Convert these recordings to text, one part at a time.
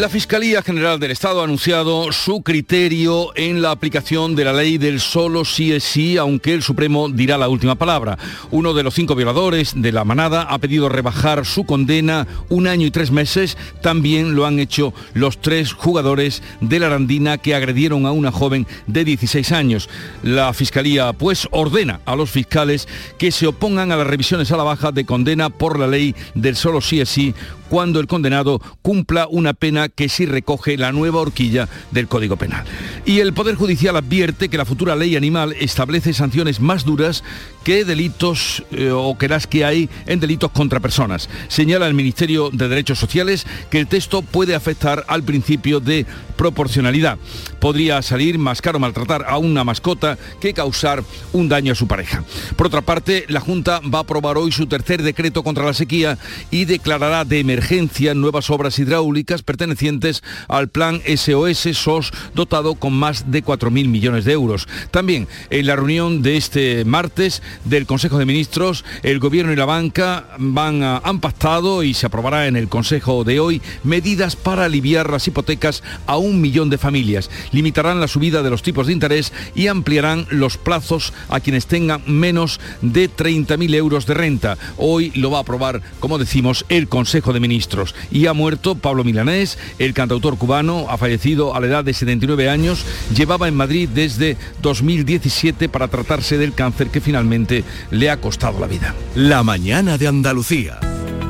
La Fiscalía General del Estado ha anunciado su criterio en la aplicación de la ley del solo sí es sí, aunque el Supremo dirá la última palabra. Uno de los cinco violadores de la manada ha pedido rebajar su condena un año y tres meses. También lo han hecho los tres jugadores de la Arandina que agredieron a una joven de 16 años. La Fiscalía pues ordena a los fiscales que se opongan a las revisiones a la baja de condena por la ley del solo sí es sí cuando el condenado cumpla una pena que sí recoge la nueva horquilla del Código Penal. Y el Poder Judicial advierte que la futura ley animal establece sanciones más duras que delitos eh, o que las que hay en delitos contra personas. Señala el Ministerio de Derechos Sociales que el texto puede afectar al principio de proporcionalidad. Podría salir más caro maltratar a una mascota que causar un daño a su pareja. Por otra parte, la Junta va a aprobar hoy su tercer decreto contra la sequía y declarará de emergencia nuevas obras hidráulicas pertenecientes al plan SOS SOS dotado con más de 4.000 millones de euros. También en la reunión de este martes del Consejo de Ministros, el Gobierno y la banca van han pactado y se aprobará en el Consejo de hoy medidas para aliviar las hipotecas a un millón de familias. Limitarán la subida de los tipos de interés y ampliarán los plazos a quienes tengan menos de 30.000 euros de renta. Hoy lo va a aprobar, como decimos, el Consejo de Ministros. Y ha muerto Pablo Milanés, el cantautor cubano, ha fallecido a la edad de 79 años, llevaba en Madrid desde 2017 para tratarse del cáncer que finalmente le ha costado la vida. La mañana de Andalucía.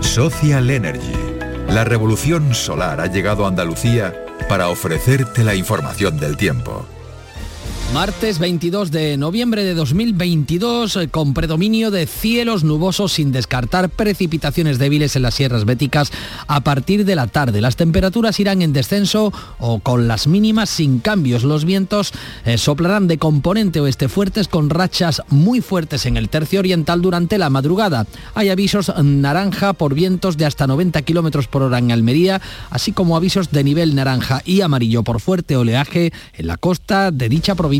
Social Energy. La revolución solar ha llegado a Andalucía para ofrecerte la información del tiempo. Martes 22 de noviembre de 2022, eh, con predominio de cielos nubosos sin descartar precipitaciones débiles en las sierras béticas a partir de la tarde. Las temperaturas irán en descenso o con las mínimas sin cambios. Los vientos eh, soplarán de componente oeste fuertes con rachas muy fuertes en el tercio oriental durante la madrugada. Hay avisos naranja por vientos de hasta 90 kilómetros por hora en Almería, así como avisos de nivel naranja y amarillo por fuerte oleaje en la costa de dicha provincia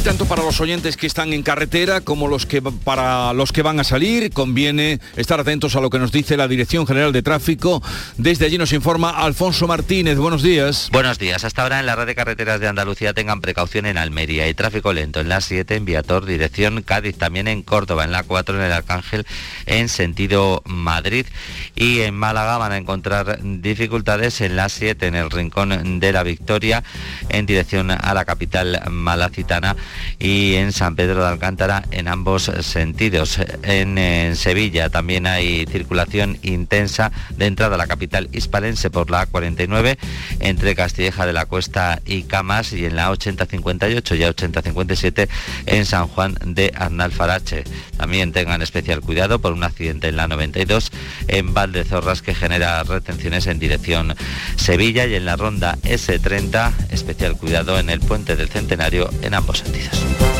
Y tanto para los oyentes que están en carretera como los que para los que van a salir, conviene estar atentos a lo que nos dice la Dirección General de Tráfico. Desde allí nos informa Alfonso Martínez. Buenos días. Buenos días. Hasta ahora en la red de carreteras de Andalucía tengan precaución en Almería y tráfico lento en la 7 en Viator, dirección Cádiz, también en Córdoba, en la 4 en el Arcángel, en sentido Madrid. Y en Málaga van a encontrar dificultades en la 7 en el Rincón de la Victoria, en dirección a la capital malacitana y en San Pedro de Alcántara en ambos sentidos. En, Sevilla también hay circulación intensa de entrada a la capital hispalense por la A49 entre Castilleja de la Cuesta y Camas y en la 8058 y 8057 en San Juan de Arnalfarache. También tengan especial cuidado por un accidente en la 92 en Valdezorras que genera retenciones en dirección Sevilla y en la ronda S30 especial cuidado en el puente del Centenario en ambos sentidos partidos.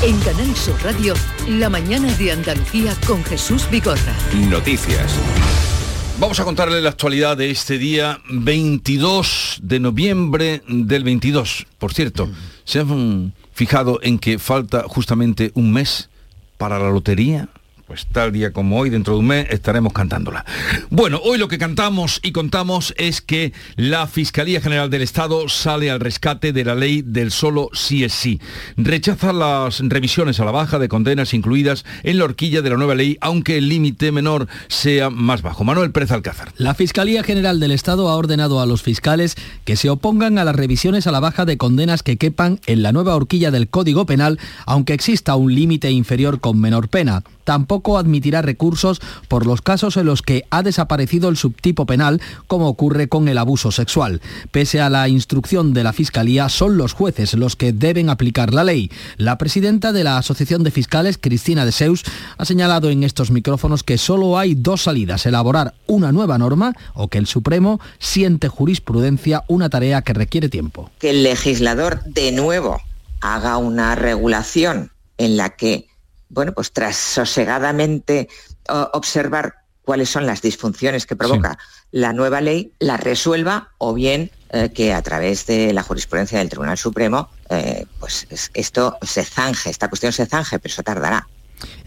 En Canal Sur Radio, la mañana de Andalucía con Jesús Vigorra. Noticias. Vamos a contarle la actualidad de este día 22 de noviembre del 22. Por cierto, se han fijado en que falta justamente un mes para la lotería? Pues tal día como hoy, dentro de un mes, estaremos cantándola. Bueno, hoy lo que cantamos y contamos es que la Fiscalía General del Estado sale al rescate de la ley del solo sí es sí. Rechaza las revisiones a la baja de condenas incluidas en la horquilla de la nueva ley, aunque el límite menor sea más bajo. Manuel Pérez Alcázar. La Fiscalía General del Estado ha ordenado a los fiscales que se opongan a las revisiones a la baja de condenas que quepan en la nueva horquilla del Código Penal, aunque exista un límite inferior con menor pena tampoco admitirá recursos por los casos en los que ha desaparecido el subtipo penal, como ocurre con el abuso sexual. Pese a la instrucción de la Fiscalía, son los jueces los que deben aplicar la ley. La presidenta de la Asociación de Fiscales, Cristina de Seus, ha señalado en estos micrófonos que solo hay dos salidas, elaborar una nueva norma o que el Supremo siente jurisprudencia una tarea que requiere tiempo. Que el legislador de nuevo haga una regulación en la que bueno, pues tras sosegadamente observar cuáles son las disfunciones que provoca la nueva ley, la resuelva o bien eh, que a través de la jurisprudencia del Tribunal Supremo, eh, pues esto se zanje, esta cuestión se zanje, pero eso tardará.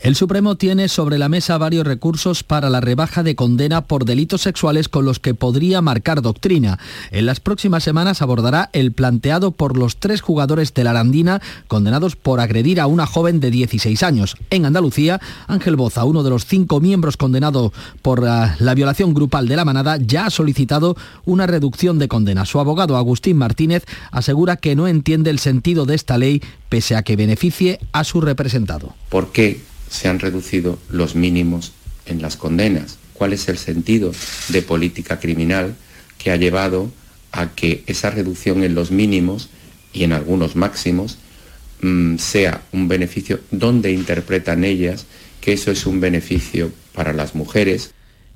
El Supremo tiene sobre la mesa varios recursos para la rebaja de condena por delitos sexuales con los que podría marcar doctrina. En las próximas semanas abordará el planteado por los tres jugadores de la Arandina condenados por agredir a una joven de 16 años. En Andalucía, Ángel Boza, uno de los cinco miembros condenados por ah, la violación grupal de la manada, ya ha solicitado una reducción de condena. Su abogado Agustín Martínez asegura que no entiende el sentido de esta ley pese a que beneficie a su representado. ¿Por qué se han reducido los mínimos en las condenas? ¿Cuál es el sentido de política criminal que ha llevado a que esa reducción en los mínimos y en algunos máximos mm, sea un beneficio? ¿Dónde interpretan ellas que eso es un beneficio para las mujeres?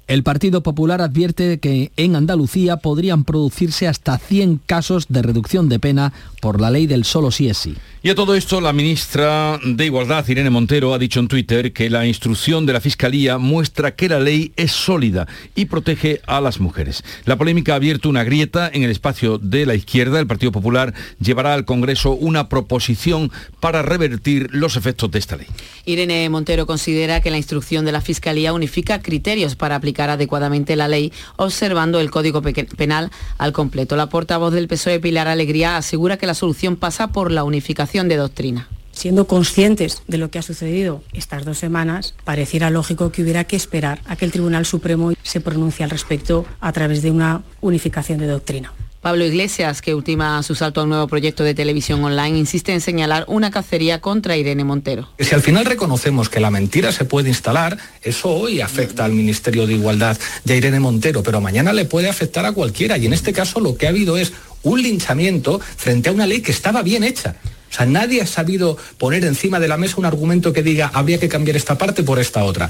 El Partido Popular advierte que en Andalucía podrían producirse hasta 100 casos de reducción de pena por la ley del solo sí es sí. Y a todo esto, la ministra de Igualdad, Irene Montero, ha dicho en Twitter que la instrucción de la Fiscalía muestra que la ley es sólida y protege a las mujeres. La polémica ha abierto una grieta en el espacio de la izquierda. El Partido Popular llevará al Congreso una proposición para revertir los efectos de esta ley. Irene Montero considera que la instrucción de la Fiscalía unifica criterios para aplicar adecuadamente la ley, observando el Código Penal al completo. La portavoz del PSOE, Pilar Alegría, asegura que la solución pasa por la unificación de doctrina. Siendo conscientes de lo que ha sucedido estas dos semanas, pareciera lógico que hubiera que esperar a que el Tribunal Supremo se pronuncie al respecto a través de una unificación de doctrina. Pablo Iglesias, que ultima su salto a un nuevo proyecto de televisión online, insiste en señalar una cacería contra Irene Montero. Si al final reconocemos que la mentira se puede instalar, eso hoy afecta al Ministerio de Igualdad a Irene Montero, pero mañana le puede afectar a cualquiera. Y en este caso lo que ha habido es un linchamiento frente a una ley que estaba bien hecha. O sea, nadie ha sabido poner encima de la mesa un argumento que diga habría que cambiar esta parte por esta otra.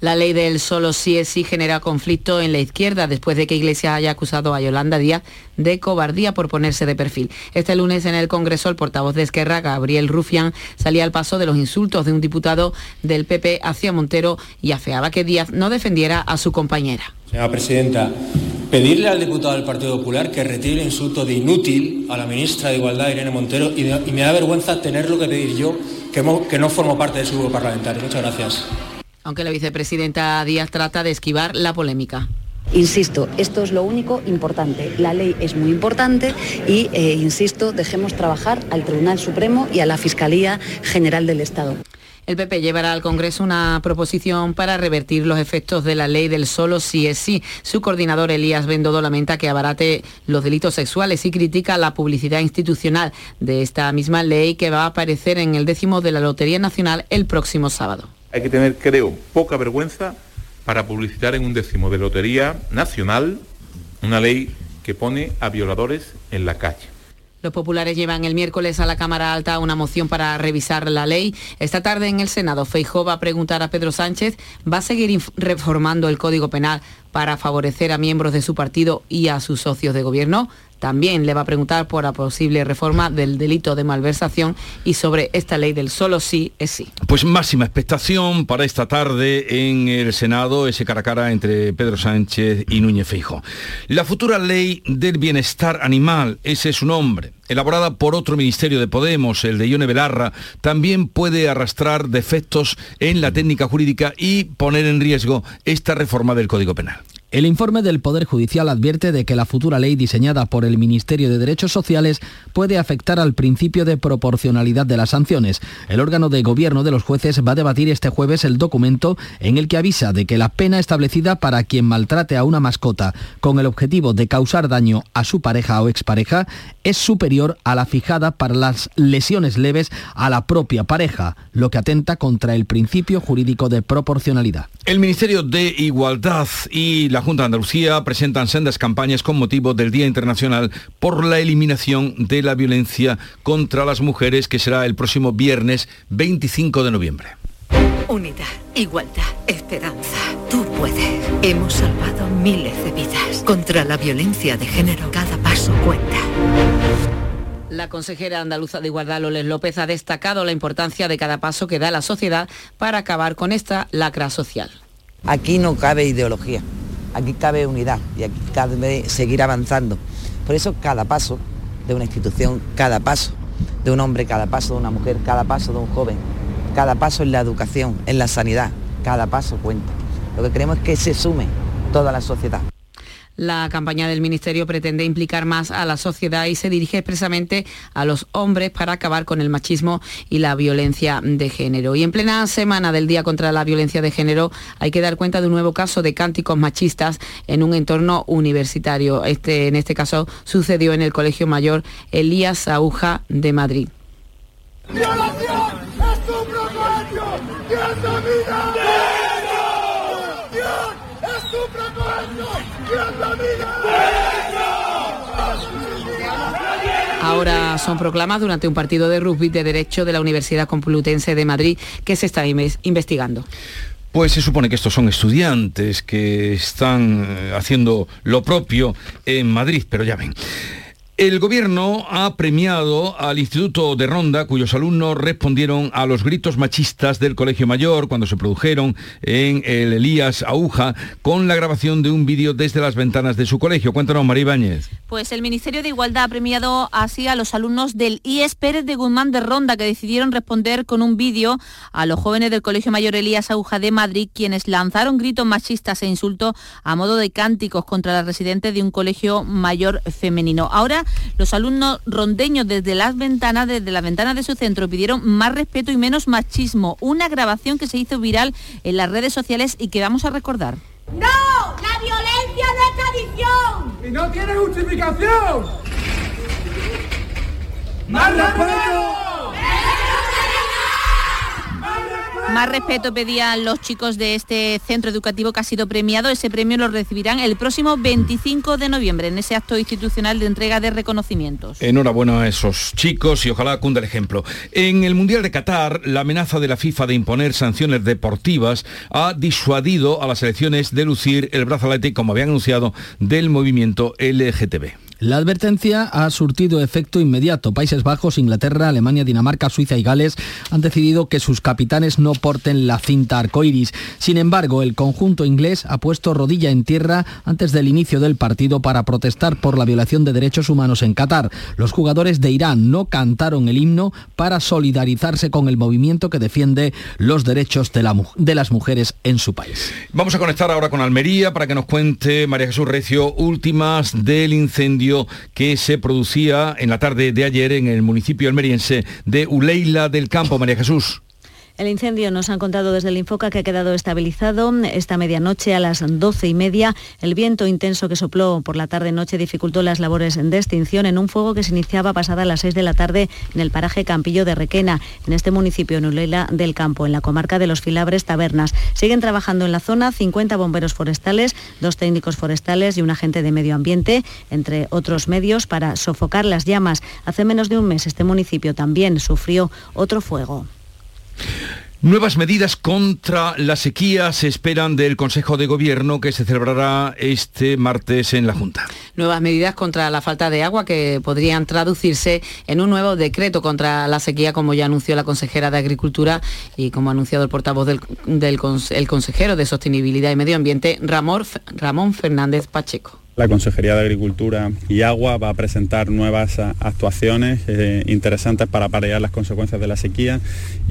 La ley del solo sí es sí genera conflicto en la izquierda después de que Iglesias haya acusado a Yolanda Díaz de cobardía por ponerse de perfil. Este lunes en el Congreso el portavoz de Esquerra, Gabriel Rufián, salía al paso de los insultos de un diputado del PP hacia Montero y afeaba que Díaz no defendiera a su compañera. Señora presidenta, pedirle al diputado del Partido Popular que retire el insulto de inútil a la ministra de Igualdad, Irene Montero, y, me da vergüenza tenerlo que pedir yo, que, que no formo parte de su grupo parlamentario. Muchas gracias. Aunque la vicepresidenta Díaz trata de esquivar la polémica. Insisto, esto es lo único importante. La ley es muy importante y, eh, insisto, dejemos trabajar al Tribunal Supremo y a la Fiscalía General del Estado. El PP llevará al Congreso una proposición para revertir los efectos de la ley del solo sí es sí. Su coordinador Elías Bendodo lamenta que abarate los delitos sexuales y critica la publicidad institucional de esta misma ley que va a aparecer en el décimo de la Lotería Nacional el próximo sábado. Hay que tener, creo, poca vergüenza para publicitar en un décimo de Lotería Nacional una ley que pone a violadores en la calle. Los populares llevan el miércoles a la Cámara Alta una moción para revisar la ley. Esta tarde en el Senado, Feijó va a preguntar a Pedro Sánchez, ¿va a seguir reformando el Código Penal para favorecer a miembros de su partido y a sus socios de gobierno? También le va a preguntar por la posible reforma del delito de malversación y sobre esta ley del solo sí es sí. Pues máxima expectación para esta tarde en el Senado, ese cara a cara entre Pedro Sánchez y Núñez Feijo. La futura ley del bienestar animal, ese es su nombre elaborada por otro ministerio de Podemos, el de Ione Belarra, también puede arrastrar defectos en la técnica jurídica y poner en riesgo esta reforma del Código Penal. El informe del Poder Judicial advierte de que la futura ley diseñada por el Ministerio de Derechos Sociales puede afectar al principio de proporcionalidad de las sanciones. El órgano de gobierno de los jueces va a debatir este jueves el documento en el que avisa de que la pena establecida para quien maltrate a una mascota con el objetivo de causar daño a su pareja o expareja es superior a la fijada para las lesiones leves a la propia pareja, lo que atenta contra el principio jurídico de proporcionalidad. El Ministerio de Igualdad y la Junta de Andalucía presentan sendas campañas con motivo del Día Internacional por la eliminación de la violencia contra las mujeres, que será el próximo viernes 25 de noviembre. Unidad, igualdad, esperanza. Tú puedes. Hemos salvado miles de vidas. Contra la violencia de género, cada paso cuenta. La consejera andaluza de Igualdad, Loles López, ha destacado la importancia de cada paso que da la sociedad para acabar con esta lacra social. Aquí no cabe ideología, aquí cabe unidad y aquí cabe seguir avanzando. Por eso cada paso de una institución, cada paso de un hombre, cada paso de una mujer, cada paso de un joven, cada paso en la educación, en la sanidad, cada paso cuenta. Lo que queremos es que se sume toda la sociedad. La campaña del Ministerio pretende implicar más a la sociedad y se dirige expresamente a los hombres para acabar con el machismo y la violencia de género. Y en plena semana del Día contra la Violencia de Género hay que dar cuenta de un nuevo caso de cánticos machistas en un entorno universitario. Este, en este caso sucedió en el Colegio Mayor Elías Aguja de Madrid. Ahora son proclamadas durante un partido de rugby de Derecho de la Universidad Complutense de Madrid que se está investigando. Pues se supone que estos son estudiantes que están eh, haciendo lo propio en Madrid, pero ya ven. El gobierno ha premiado al Instituto de Ronda, cuyos alumnos respondieron a los gritos machistas del Colegio Mayor cuando se produjeron en el Elías Aguja con la grabación de un vídeo desde las ventanas de su colegio. Cuéntanos, María Ibáñez. Pues el Ministerio de Igualdad ha premiado así a los alumnos del IES Pérez de Guzmán de Ronda que decidieron responder con un vídeo a los jóvenes del Colegio Mayor Elías Aguja de Madrid, quienes lanzaron gritos machistas e insultos a modo de cánticos contra las residentes de un colegio mayor femenino. Ahora los alumnos rondeños desde las ventanas, desde las ventanas de su centro, pidieron más respeto y menos machismo. Una grabación que se hizo viral en las redes sociales y que vamos a recordar. ¡No! ¡La violencia no es tradición! ¡Y no tiene justificación! ¡Más respeto! Más respeto pedían los chicos de este centro educativo que ha sido premiado. Ese premio lo recibirán el próximo 25 de noviembre en ese acto institucional de entrega de reconocimientos. Enhorabuena a esos chicos y ojalá cunda el ejemplo. En el Mundial de Qatar, la amenaza de la FIFA de imponer sanciones deportivas ha disuadido a las selecciones de lucir el brazalete, como habían anunciado, del movimiento LGTB. La advertencia ha surtido efecto inmediato. Países Bajos, Inglaterra, Alemania, Dinamarca, Suiza y Gales han decidido que sus capitanes no porten la cinta arcoiris. Sin embargo, el conjunto inglés ha puesto rodilla en tierra antes del inicio del partido para protestar por la violación de derechos humanos en Qatar. Los jugadores de Irán no cantaron el himno para solidarizarse con el movimiento que defiende los derechos de, de las mujeres en su país. Vamos a conectar ahora con Almería para que nos cuente María Jesús Recio últimas del incendio que se producía en la tarde de ayer en el municipio almeriense de Uleila del Campo. María Jesús. El incendio nos han contado desde el Infoca que ha quedado estabilizado esta medianoche a las doce y media. El viento intenso que sopló por la tarde-noche dificultó las labores de extinción en un fuego que se iniciaba pasada las seis de la tarde en el paraje Campillo de Requena, en este municipio Nulela del Campo, en la comarca de los Filabres Tabernas. Siguen trabajando en la zona 50 bomberos forestales, dos técnicos forestales y un agente de medio ambiente, entre otros medios, para sofocar las llamas. Hace menos de un mes este municipio también sufrió otro fuego. Nuevas medidas contra la sequía se esperan del Consejo de Gobierno que se celebrará este martes en la Junta. Nuevas medidas contra la falta de agua que podrían traducirse en un nuevo decreto contra la sequía, como ya anunció la consejera de Agricultura y como ha anunciado el portavoz del, el consejero de Sostenibilidad y Medio Ambiente, Ramón Fernández Pacheco. La Consejería de Agricultura y Agua va a presentar nuevas actuaciones eh, interesantes para paliar las consecuencias de la sequía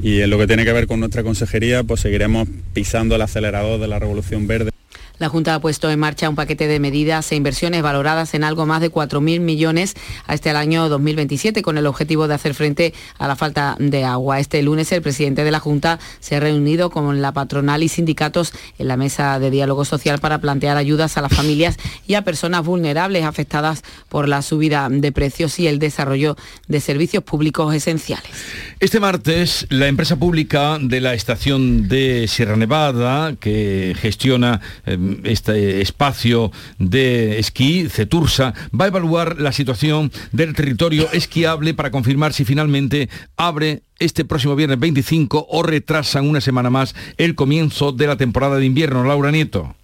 y en lo que tiene que ver con nuestra consejería pues seguiremos pisando el acelerador de la revolución verde. La Junta ha puesto en marcha un paquete de medidas e inversiones valoradas en algo más de 4.000 millones hasta el año 2027 con el objetivo de hacer frente a la falta de agua. Este lunes el presidente de la Junta se ha reunido con la patronal y sindicatos en la mesa de diálogo social para plantear ayudas a las familias y a personas vulnerables afectadas por la subida de precios y el desarrollo de servicios públicos esenciales. Este martes la empresa pública de la estación de Sierra Nevada que gestiona em, este espacio de esquí, Cetursa, va a evaluar la situación del territorio esquiable para confirmar si finalmente abre este próximo viernes 25 o retrasan una semana más el comienzo de la temporada de invierno. Laura Nieto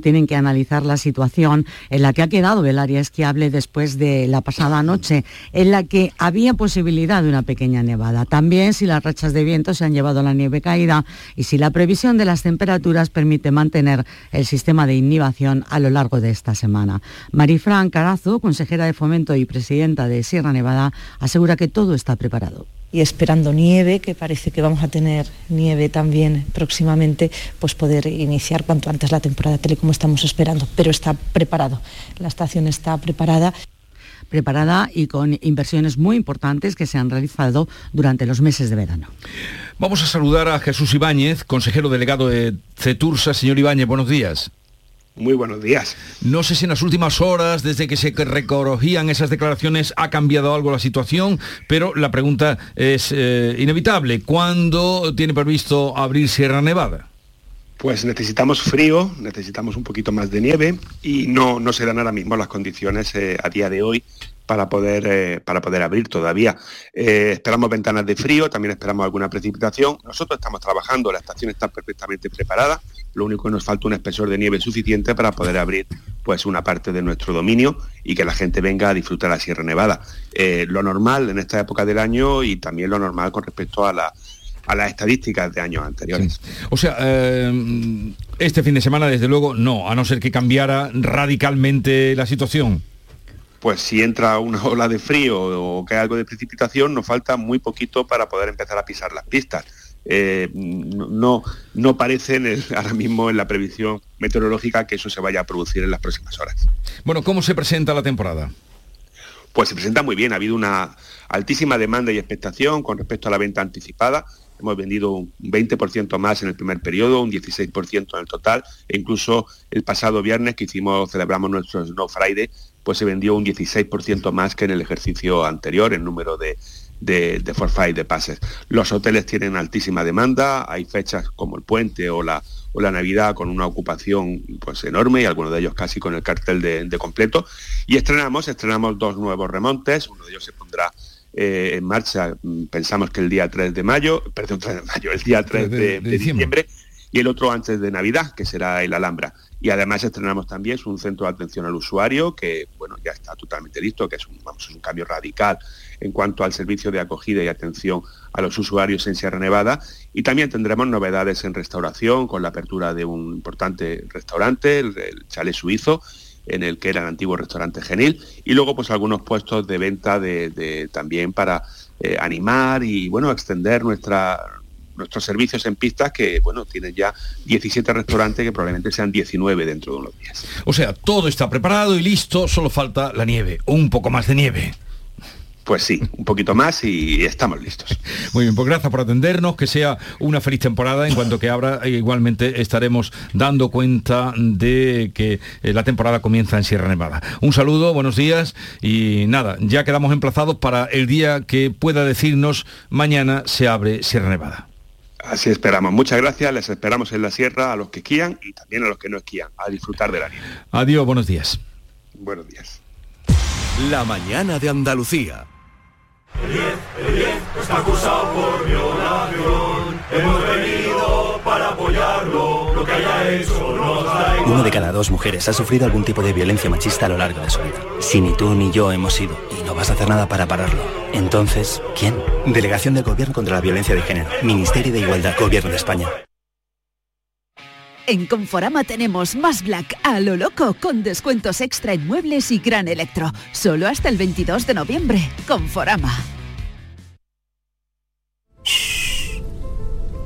tienen que analizar la situación en la que ha quedado el área esquiable después de la pasada noche, en la que había posibilidad de una pequeña nevada. También si las rachas de viento se han llevado la nieve caída y si la previsión de las temperaturas permite mantener el sistema de inhibición a lo largo de esta semana. Marifran Carazo, consejera de Fomento y presidenta de Sierra Nevada, asegura que todo está preparado y esperando nieve, que parece que vamos a tener nieve también próximamente, pues poder iniciar cuanto antes la temporada tele como estamos esperando. Pero está preparado, la estación está preparada preparada y con inversiones muy importantes que se han realizado durante los meses de verano. Vamos a saludar a Jesús Ibáñez, consejero delegado de CETURSA. Señor Ibáñez, buenos días. Muy buenos días. No sé si en las últimas horas, desde que se recorregían esas declaraciones, ha cambiado algo la situación, pero la pregunta es eh, inevitable. ¿Cuándo tiene previsto abrir Sierra Nevada? Pues necesitamos frío, necesitamos un poquito más de nieve y no, no se dan ahora mismo las condiciones eh, a día de hoy para poder, eh, para poder abrir todavía. Eh, esperamos ventanas de frío, también esperamos alguna precipitación. Nosotros estamos trabajando, la estación está perfectamente preparada, lo único que nos falta un espesor de nieve suficiente para poder abrir pues una parte de nuestro dominio y que la gente venga a disfrutar la Sierra Nevada. Eh, lo normal en esta época del año y también lo normal con respecto a la a las estadísticas de años anteriores. O sea, este fin de semana, desde luego, no, a no ser que cambiara radicalmente la situación pues si entra una ola de frío o cae algo de precipitación, nos falta muy poquito para poder empezar a pisar las pistas. Eh, no, no parece ahora mismo en la previsión meteorológica que eso se vaya a producir en las próximas horas. Bueno, ¿cómo se presenta la temporada? Pues se presenta muy bien, ha habido una altísima demanda y expectación con respecto a la venta anticipada. Hemos vendido un 20% más en el primer periodo, un 16% en el total, e incluso el pasado viernes que hicimos, celebramos nuestro Snow Friday, pues se vendió un 16% más que en el ejercicio anterior en número de, de, de forfait de pases. Los hoteles tienen altísima demanda, hay fechas como el puente o la, o la Navidad con una ocupación pues enorme y algunos de ellos casi con el cartel de, completo. Y estrenamos, estrenamos dos nuevos remontes, uno de ellos se pondrá eh, en marcha, mm, pensamos que el día 3 de mayo, perdón, 3 de mayo, el día 3 de, diciembre, y el otro antes de Navidad, que será el Alhambra. Y además estrenamos también un centro de atención al usuario que bueno, ya está totalmente listo, que es un, vamos, es un cambio radical en cuanto al servicio de acogida y atención a los usuarios en Sierra Nevada. Y también tendremos novedades en restauración con la apertura de un importante restaurante, el, Chale Suizo, en el que era el antiguo restaurante Genil, y luego pues algunos puestos de venta de, también para eh, animar y bueno, extender nuestra, nuestros servicios en pistas que, bueno, tienen ya 17 restaurantes que probablemente sean 19 dentro de unos días. O sea, todo está preparado y listo, solo falta la nieve, un poco más de nieve. Pues sí, un poquito más y estamos listos. Muy bien, pues gracias por atendernos, que sea una feliz temporada. En cuanto que abra, igualmente estaremos dando cuenta de que eh, la temporada comienza en Sierra Nevada. Un saludo, buenos días y nada, ya quedamos emplazados para el día que pueda decirnos mañana se abre Sierra Nevada. Así esperamos. Muchas gracias. Les esperamos en la sierra a los que esquían y también a los que no esquían, a disfrutar de la. Adiós, buenos días. Buenos días. La mañana de Andalucía. El 10, el 10 está acusado por violación. Uno de cada dos mujeres ha sufrido algún tipo de violencia machista a lo largo de su vida. Si ni tú ni yo hemos sido y no vas a hacer nada para pararlo, entonces, ¿quién? Delegación del Gobierno contra la Violencia de Género. Ministerio de Igualdad. Gobierno de España. En Conforama tenemos más Black a lo loco con descuentos extra en muebles y gran electro. Solo hasta el 22 de noviembre. Conforama.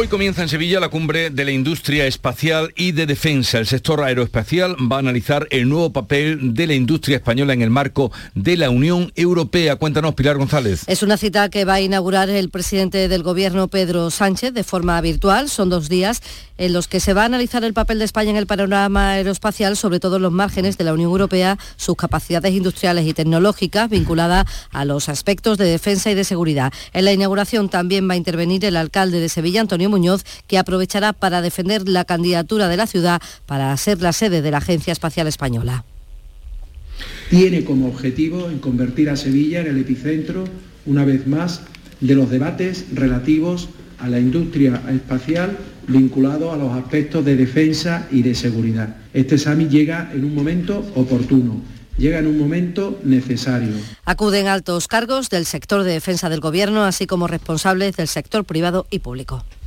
Hoy comienza en Sevilla la cumbre de la industria espacial y de defensa. El sector aeroespacial va a analizar el nuevo papel de la industria española en el marco de la Unión Europea. Cuéntanos, Pilar González. Es una cita que va a inaugurar el presidente del Gobierno, Pedro Sánchez, de forma virtual. Son dos días en los que se va a analizar el papel de España en el panorama aeroespacial, sobre todo en los márgenes de la Unión Europea, sus capacidades industriales y tecnológicas vinculadas a los aspectos de defensa y de seguridad. En la inauguración también va a intervenir el alcalde de Sevilla, Antonio Muñoz, que aprovechará para defender la candidatura de la ciudad para ser la sede de la Agencia Espacial Española. Tiene como objetivo en convertir a Sevilla en el epicentro, una vez más, de los debates relativos a la industria espacial vinculado a los aspectos de defensa y de seguridad. Este summit llega en un momento oportuno, llega en un momento necesario. Acuden altos cargos del sector de defensa del Gobierno, así como responsables del sector privado y público.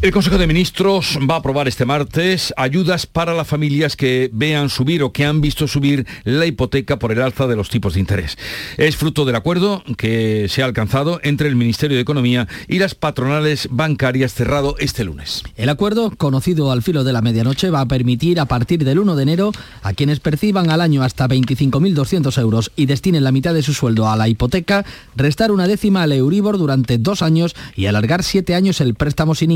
El Consejo de Ministros va a aprobar este martes ayudas para las familias que vean subir o que han visto subir la hipoteca por el alza de los tipos de interés. Es fruto del acuerdo que se ha alcanzado entre el Ministerio de Economía y las patronales bancarias cerrado este lunes. El acuerdo, conocido al filo de la medianoche, va a permitir a partir del 1 de enero a quienes perciban al año hasta 25.200 euros y destinen la mitad de su sueldo a la hipoteca, restar una décima al Euribor durante dos años y alargar siete años el préstamo sin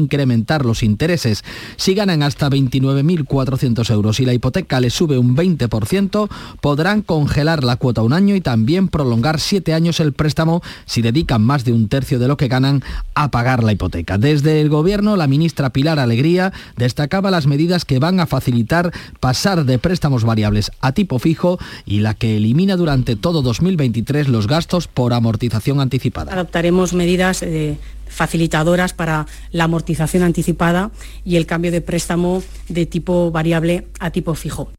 los intereses. Si ganan hasta 29.400 euros y la hipoteca les sube un 20%, podrán congelar la cuota un año y también prolongar siete años el préstamo si dedican más de un tercio de lo que ganan a pagar la hipoteca. Desde el Gobierno, la ministra Pilar Alegría destacaba las medidas que van a facilitar pasar de préstamos variables a tipo fijo y la que elimina durante todo 2023 los gastos por amortización anticipada. Adoptaremos medidas eh, facilitadoras para la amortización anticipada y el cambio de préstamo de tipo variable a tipo fijo.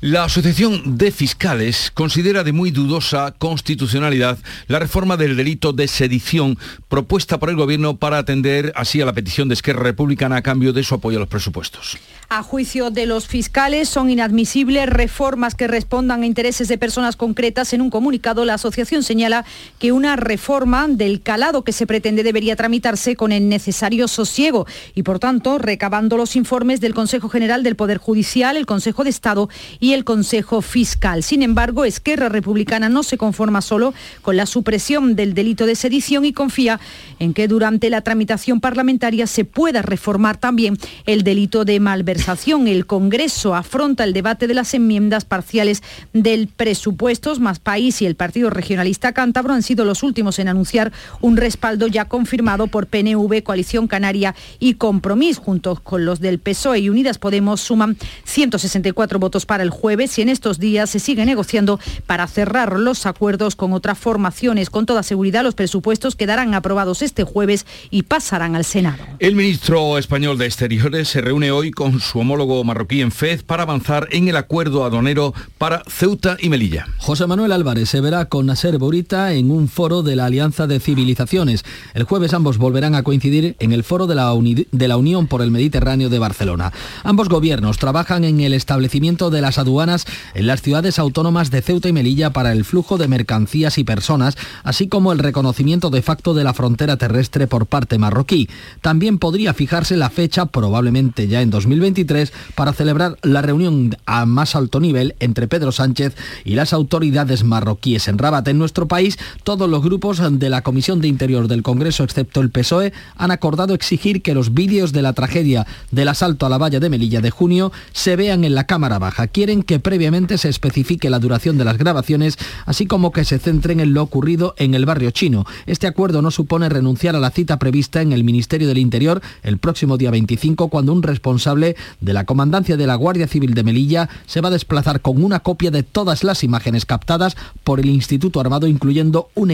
La Asociación de Fiscales considera de muy dudosa constitucionalidad la reforma del delito de sedición propuesta por el Gobierno para atender así a la petición de Esquerra Republicana a cambio de su apoyo a los presupuestos. A juicio de los fiscales son inadmisibles reformas que respondan a intereses de personas concretas. En un comunicado la asociación señala que una reforma del calado que se pretende debería tramitarse con el necesario sosiego y por tanto recabando los informes del Consejo General del Poder Judicial, el Consejo de Estado y el Consejo Fiscal. Sin embargo, Esquerra Republicana no se conforma solo con la supresión del delito de sedición y confía en que durante la tramitación parlamentaria se pueda reformar también el delito de malversación el Congreso afronta el debate de las enmiendas parciales del presupuestos. Más País y el Partido Regionalista Cántabro han sido los últimos en anunciar un respaldo ya confirmado por PNV, Coalición Canaria y Compromís. Junto con los del PSOE y Unidas Podemos suman 164 votos para el jueves y en estos días se sigue negociando para cerrar los acuerdos con otras formaciones. Con toda seguridad los presupuestos quedarán aprobados este jueves y pasarán al Senado. El ministro español de Exteriores se reúne hoy con su homólogo marroquí en FED para avanzar en el acuerdo aduanero para Ceuta y Melilla. José Manuel Álvarez se verá con Nasser Bourita en un foro de la Alianza de Civilizaciones. El jueves ambos volverán a coincidir en el foro de la, de la Unión por el Mediterráneo de Barcelona. Ambos gobiernos trabajan en el establecimiento de las aduanas en las ciudades autónomas de Ceuta y Melilla para el flujo de mercancías y personas, así como el reconocimiento de facto de la frontera terrestre por parte marroquí. También podría fijarse la fecha, probablemente ya en 2023, para celebrar la reunión a más alto nivel entre Pedro Sánchez y las autoridades marroquíes en Rabat. En nuestro país, todos los grupos de la Comisión de Interior del Congreso, excepto el PSOE, han acordado exigir que los vídeos de la tragedia del asalto a la valla de Melilla de junio se vean en la Cámara Baja. Quieren que previamente se especifique la duración de las grabaciones, así como que se centren en lo ocurrido en el barrio chino. Este acuerdo no supone renunciar a la cita prevista en el Ministerio del Interior el próximo día 25, cuando un responsable de la Comandancia de la Guardia Civil de Melilla se va a desplazar con una copia de todas las imágenes captadas por el Instituto Armado, incluyendo un,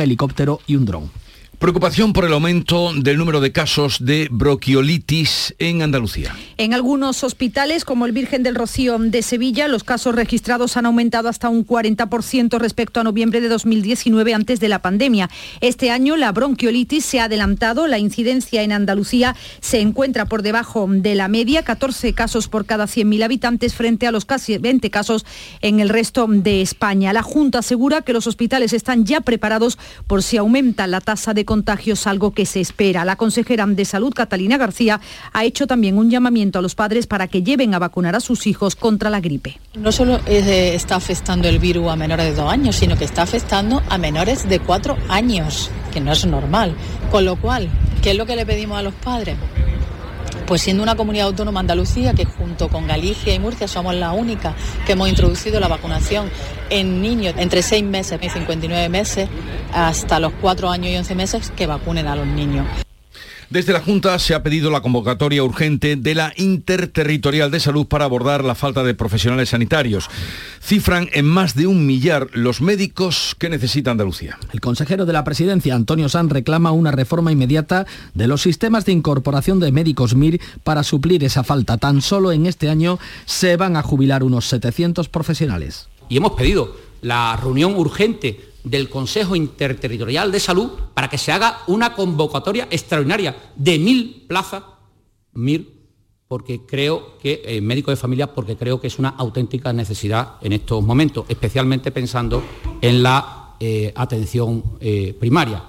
helicóptero y un dron. Preocupación por el aumento del número de casos de bronquiolitis en Andalucía. En algunos hospitales, como el Virgen del Rocío de Sevilla, los casos registrados han aumentado hasta un 40% respecto a noviembre de 2019 antes de la pandemia. Este año la bronquiolitis se ha adelantado, la incidencia en Andalucía se encuentra por debajo de la media, 14 casos por cada 100.000 habitantes frente a los casi 20 casos en el resto de España. La Junta asegura que los hospitales están ya preparados por si aumenta la tasa de contagios, algo que se espera. La consejera de Salud, Catalina García, ha hecho también un llamamiento a los padres para que lleven a vacunar a sus hijos contra la gripe. No solo está afectando el virus a menores de dos años, sino que está afectando a menores de cuatro años, que no es normal. Con lo cual, ¿qué es lo que le pedimos a los padres? Pues siendo una comunidad autónoma Andalucía, que junto con Galicia y Murcia somos la única que hemos introducido la vacunación en niños entre 6 meses y 59 meses hasta los 4 años y 11 meses, que vacunen a los niños. Desde la Junta se ha pedido la convocatoria urgente de la Interterritorial de Salud para abordar la falta de profesionales sanitarios. Cifran en más de un millar los médicos que necesita Andalucía. El consejero de la presidencia, Antonio San, reclama una reforma inmediata de los sistemas de incorporación de médicos MIR para suplir esa falta. Tan solo en este año se van a jubilar unos 700 profesionales. Y hemos pedido la reunión urgente del Consejo Interterritorial de Salud para que se haga una convocatoria extraordinaria de mil plazas, mil, porque creo que, eh, médico de familia, porque creo que es una auténtica necesidad en estos momentos, especialmente pensando en la eh, atención eh, primaria.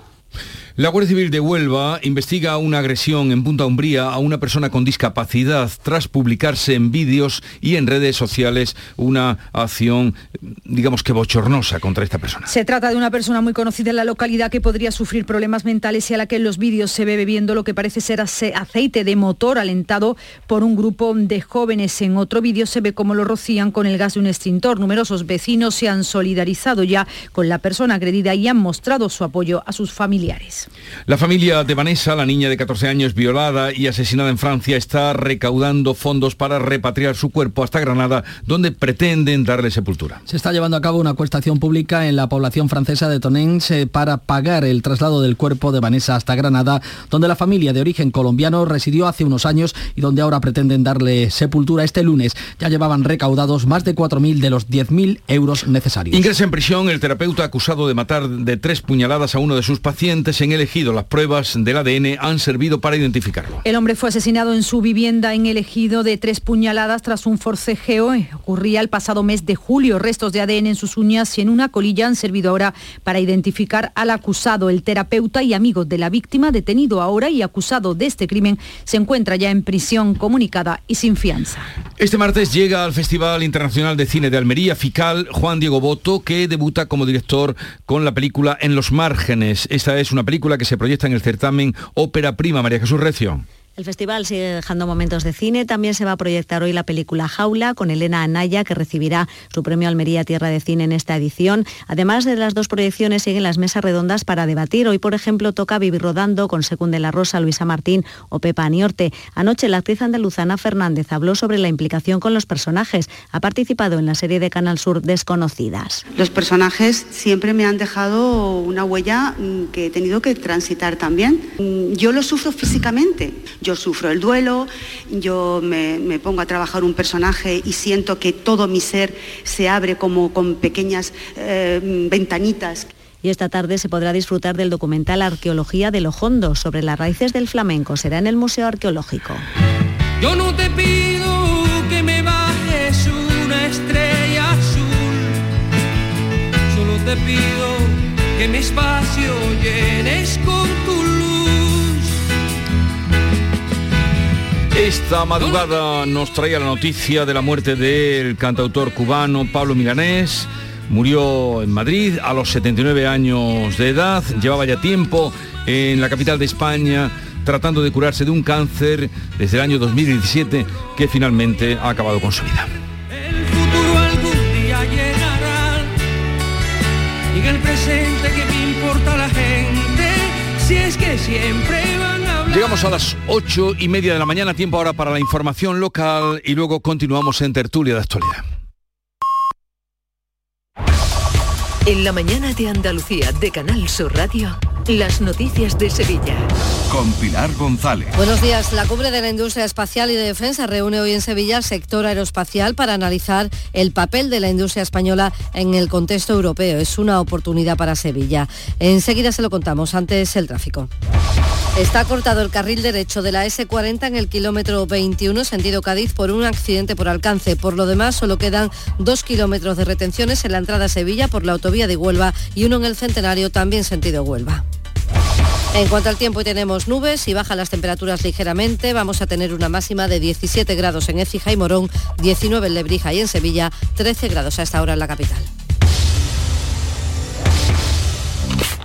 La Guardia Civil de Huelva investiga una agresión en Punta Umbría a una persona con discapacidad tras publicarse en vídeos y en redes sociales una acción, digamos que bochornosa contra esta persona. Se trata de una persona muy conocida en la localidad que podría sufrir problemas mentales y a la que en los vídeos se ve bebiendo lo que parece ser aceite de motor alentado por un grupo de jóvenes. En otro vídeo se ve cómo lo rocían con el gas de un extintor. Numerosos vecinos se han solidarizado ya con la persona agredida y han mostrado su apoyo a sus familiares. La familia de Vanessa, la niña de 14 años violada y asesinada en Francia, está recaudando fondos para repatriar su cuerpo hasta Granada, donde pretenden darle sepultura. Se está llevando a cabo una acuestación pública en la población francesa de Tonens para pagar el traslado del cuerpo de Vanessa hasta Granada, donde la familia de origen colombiano residió hace unos años y donde ahora pretenden darle sepultura este lunes. Ya llevaban recaudados más de 4.000 de los 10.000 euros necesarios. Ingresa en prisión el terapeuta acusado de matar de tres puñaladas a uno de sus pacientes en el Ejido. Las pruebas del ADN han servido para identificarlo. El hombre fue asesinado en su vivienda en el Ejido de tres puñaladas tras un forcejeo. Ocurría el pasado mes de julio. Restos de ADN en sus uñas y en una colilla han servido ahora para identificar al acusado. El terapeuta y amigo de la víctima, detenido ahora y acusado de este crimen, se encuentra ya en prisión comunicada y sin fianza. Este martes llega al Festival Internacional de Cine de Almería FICAL Juan Diego Boto, que debuta como director con la película En los márgenes. Esta es una película que se proyecta en el certamen Ópera Prima María Jesús Recio. El festival sigue dejando momentos de cine. También se va a proyectar hoy la película Jaula con Elena Anaya, que recibirá su premio Almería Tierra de Cine en esta edición. Además de las dos proyecciones, siguen las mesas redondas para debatir. Hoy, por ejemplo, toca Vivir Rodando con Secunde la Rosa, Luisa Martín o Pepa Aniorte. Anoche, la actriz andaluzana Fernández habló sobre la implicación con los personajes. Ha participado en la serie de Canal Sur Desconocidas. Los personajes siempre me han dejado una huella mm, que he tenido que transitar también. Mm, yo lo sufro físicamente sufro el duelo, yo me, pongo a trabajar un personaje y siento que todo mi ser se abre como con pequeñas eh, ventanitas. Y esta tarde se podrá disfrutar del documental Arqueología de Lojondo sobre las raíces del flamenco. Será en el Museo Arqueológico. Yo no te pido que me bajes una estrella azul, solo te pido que mi espacio llenes con tu Esta madrugada nos traía la noticia de la muerte del cantautor cubano Pablo Milanés. Murió en Madrid a los 79 años de edad, llevaba ya tiempo en la capital de España tratando de curarse de un cáncer desde el año 2017 que finalmente ha acabado con su vida. El futuro algún día llegará. Siempre. Llegamos a las ocho y media de la mañana, tiempo ahora para la información local y luego continuamos en tertulia de actualidad. En la mañana de Andalucía de Canal Sur Radio, las noticias de Sevilla. Con Pilar González. Buenos días. La cumbre de la industria espacial y de defensa reúne hoy en Sevilla al sector aeroespacial para analizar el papel de la industria española en el contexto europeo. Es una oportunidad para Sevilla. Enseguida se lo contamos. Antes el tráfico. Está cortado el carril derecho de la S40 en el kilómetro 21 sentido Cádiz por un accidente por alcance. Por lo demás, solo quedan dos kilómetros de retenciones en la entrada a Sevilla por la autovía de Huelva y uno en el Centenario también sentido Huelva. En cuanto al tiempo, tenemos nubes y bajan las temperaturas ligeramente. Vamos a tener una máxima de 17 grados en Écija y Morón, 19 en Lebrija y en Sevilla, 13 grados a esta hora en la capital.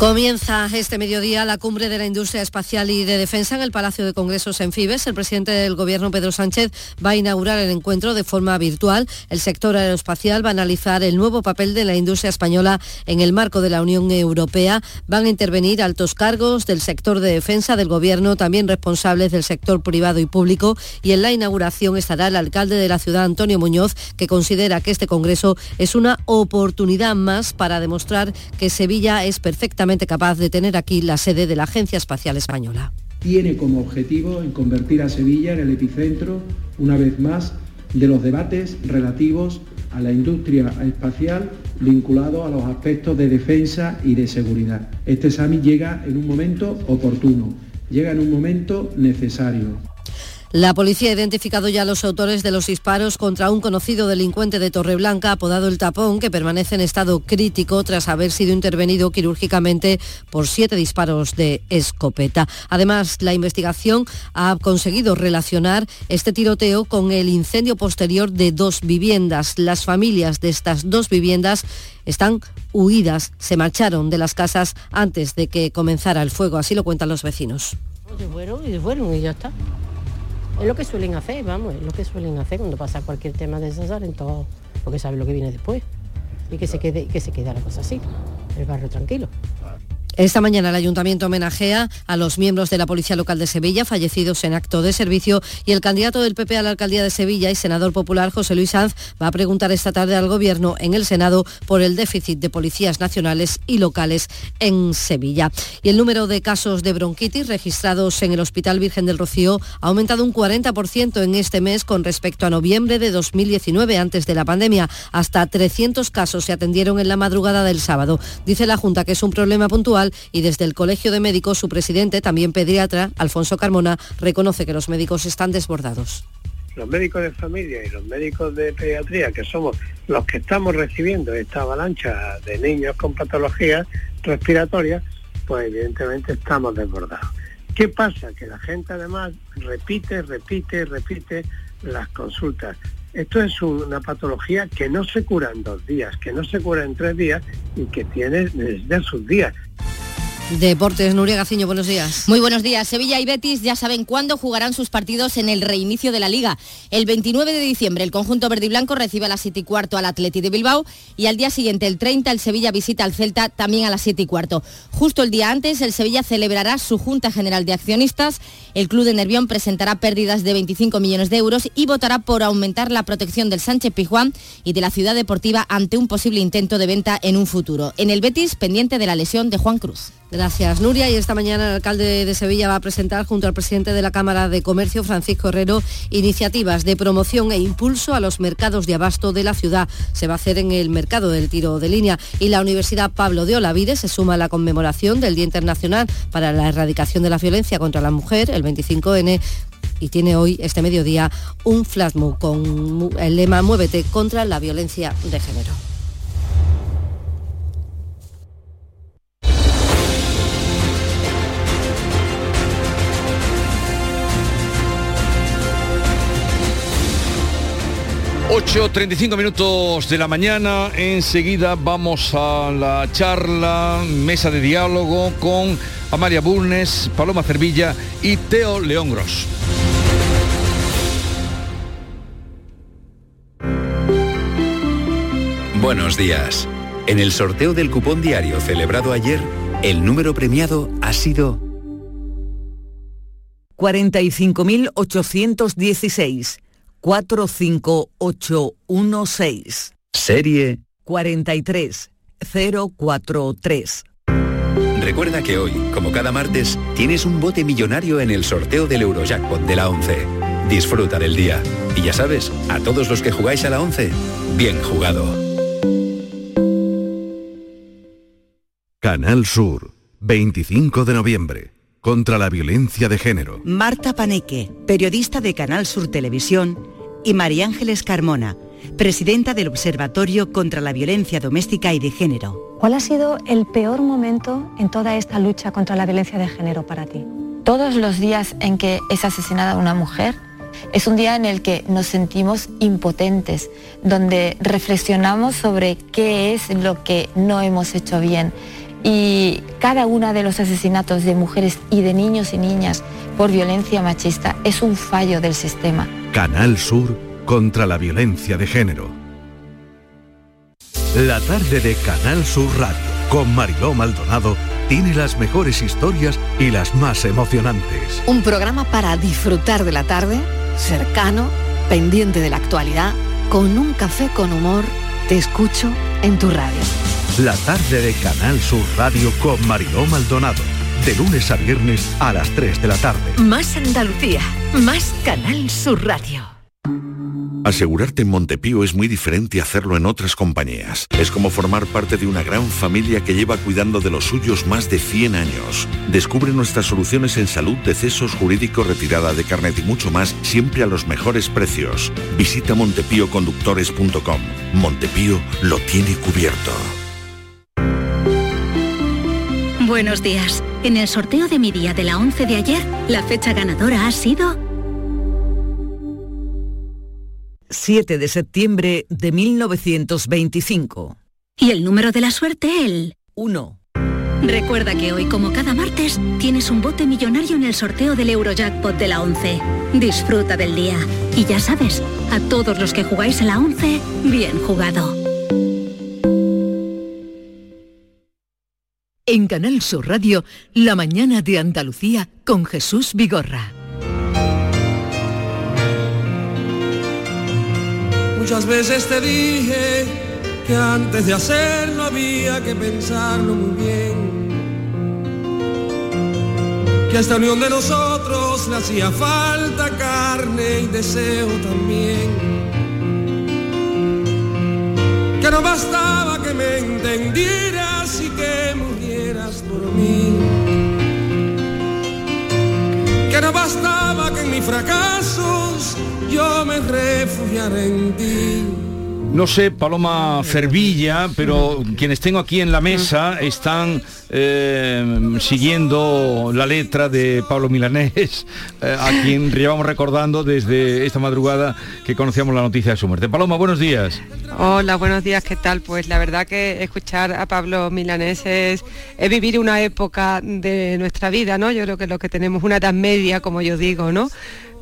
Comienza este mediodía la cumbre de la industria espacial y de defensa en el Palacio de Congresos en Fibes. El presidente del Gobierno, Pedro Sánchez, va a inaugurar el encuentro de forma virtual. El sector aeroespacial va a analizar el nuevo papel de la industria española en el marco de la Unión Europea. Van a intervenir altos cargos del sector de defensa del Gobierno, también responsables del sector privado y público. Y en la inauguración estará el alcalde de la ciudad, Antonio Muñoz, que considera que este Congreso es una oportunidad más para demostrar que Sevilla es perfectamente capaz de tener aquí la sede de la Agencia Espacial Española. Tiene como objetivo en convertir a Sevilla en el epicentro, una vez más, de los debates relativos a la industria espacial vinculado a los aspectos de defensa y de seguridad. Este examen llega en un momento oportuno, llega en un momento necesario. La policía ha identificado ya a los autores de los disparos contra un conocido delincuente de Torreblanca, apodado El Tapón, que permanece en estado crítico tras haber sido intervenido quirúrgicamente por siete disparos de escopeta. Además, la investigación ha conseguido relacionar este tiroteo con el incendio posterior de dos viviendas. Las familias de estas dos viviendas están huidas, se marcharon de las casas antes de que comenzara el fuego, así lo cuentan los vecinos. Se fueron y se fueron y ya está. Es lo que suelen hacer, vamos, es lo que suelen hacer cuando pasa cualquier tema de César en todo, porque saben lo que viene después. Y que se quede, que se quede la cosa así, el barrio tranquilo. Esta mañana el ayuntamiento homenajea a los miembros de la Policía Local de Sevilla fallecidos en acto de servicio y el candidato del PP a la alcaldía de Sevilla y senador popular José Luis Sanz va a preguntar esta tarde al Gobierno en el Senado por el déficit de policías nacionales y locales en Sevilla. Y el número de casos de bronquitis registrados en el Hospital Virgen del Rocío ha aumentado un 40% en este mes con respecto a noviembre de 2019, antes de la pandemia. Hasta 300 casos se atendieron en la madrugada del sábado. Dice la Junta que es un problema puntual y desde el Colegio de Médicos su presidente, también pediatra, Alfonso Carmona, reconoce que los médicos están desbordados los médicos de familia y los médicos de pediatría, que somos los que estamos recibiendo esta avalancha de niños con patologías respiratorias, pues evidentemente estamos desbordados. ¿Qué pasa? Que la gente además repite, repite, repite las consultas. Esto es una patología que no se cura en dos días, que no se cura en tres días y que tiene desde sus días. Deportes, Nuria Gaciño, buenos días. Muy buenos días. Sevilla y Betis ya saben cuándo jugarán sus partidos en el reinicio de la Liga. El 29 de diciembre el conjunto verde y blanco recibe a las 7 y cuarto al Atleti de Bilbao y al día siguiente, el 30, el Sevilla visita al Celta también a las 7 y cuarto. Justo el día antes, el Sevilla celebrará su Junta General de Accionistas. El club de Nervión presentará pérdidas de 25 millones de euros y votará por aumentar la protección del Sánchez Pijuán y de la ciudad deportiva ante un posible intento de venta en un futuro. En el Betis, pendiente de la lesión de Juan Cruz. Gracias, Nuria. Y esta mañana el alcalde de Sevilla va a presentar junto al presidente de la Cámara de Comercio, Francisco Herrero, iniciativas de promoción e impulso a los mercados de abasto de la ciudad. Se va a hacer en el mercado del tiro de línea. Y la Universidad Pablo de Olavide se suma a la conmemoración del Día Internacional para la Erradicación de la Violencia contra la Mujer, el 25N, y tiene hoy, este mediodía, un flash con el lema Muévete contra la violencia de género. 8.35 minutos de la mañana, enseguida vamos a la charla, mesa de diálogo con Amalia Bulnes, Paloma Cervilla y Teo León Gros. Buenos días. En el sorteo del cupón diario celebrado ayer, el número premiado ha sido 45.816. 45816. Serie 43043. Recuerda que hoy, como cada martes, tienes un bote millonario en el sorteo del Eurojackpot de la 11. Disfruta del día. Y ya sabes, a todos los que jugáis a la 11, bien jugado. Canal Sur, 25 de noviembre contra la violencia de género. Marta Paneque, periodista de Canal Sur Televisión, y María Ángeles Carmona, presidenta del Observatorio contra la Violencia Doméstica y de Género. ¿Cuál ha sido el peor momento en toda esta lucha contra la violencia de género para ti? Todos los días en que es asesinada una mujer es un día en el que nos sentimos impotentes, donde reflexionamos sobre qué es lo que no hemos hecho bien y cada uno de los asesinatos de mujeres y de niños y niñas por violencia machista es un fallo del sistema. Canal Sur contra la violencia de género. La tarde de Canal Sur Radio con Mariló Maldonado tiene las mejores historias y las más emocionantes. Un programa para disfrutar de la tarde, cercano, pendiente de la actualidad, con un café con humor, te escucho en tu radio. La tarde de Canal Sur Radio con Mariló Maldonado. De lunes a viernes a las 3 de la tarde. Más Andalucía, más Canal Sur Radio. Asegurarte en Montepío es muy diferente a hacerlo en otras compañías. Es como formar parte de una gran familia que lleva cuidando de los suyos más de 100 años. Descubre nuestras soluciones en salud, decesos, jurídico, retirada de carnet y mucho más, siempre a los mejores precios. Visita montepíoconductores.com. Montepío lo tiene cubierto. Buenos días. En el sorteo de mi día de la 11 de ayer, la fecha ganadora ha sido 7 de septiembre de 1925. Y el número de la suerte, el 1. Recuerda que hoy, como cada martes, tienes un bote millonario en el sorteo del Eurojackpot de la 11. Disfruta del día. Y ya sabes, a todos los que jugáis a la 11, bien jugado. En Canal Sur Radio, La mañana de Andalucía con Jesús Vigorra. Muchas veces te dije que antes de hacerlo había que pensarlo muy bien. Que a esta unión de nosotros le hacía falta carne y deseo también. Que no bastaba que me entendieras y que por mí. Que no bastaba que en mis fracasos yo me refugiara en ti. No sé, Paloma Cervilla, pero quienes tengo aquí en la mesa están eh, siguiendo la letra de Pablo Milanés, eh, a quien llevamos recordando desde esta madrugada que conocíamos la noticia de su muerte. Paloma, buenos días. Hola, buenos días, ¿qué tal? Pues la verdad que escuchar a Pablo Milanés es, es vivir una época de nuestra vida, ¿no? Yo creo que lo que tenemos una edad media, como yo digo, ¿no?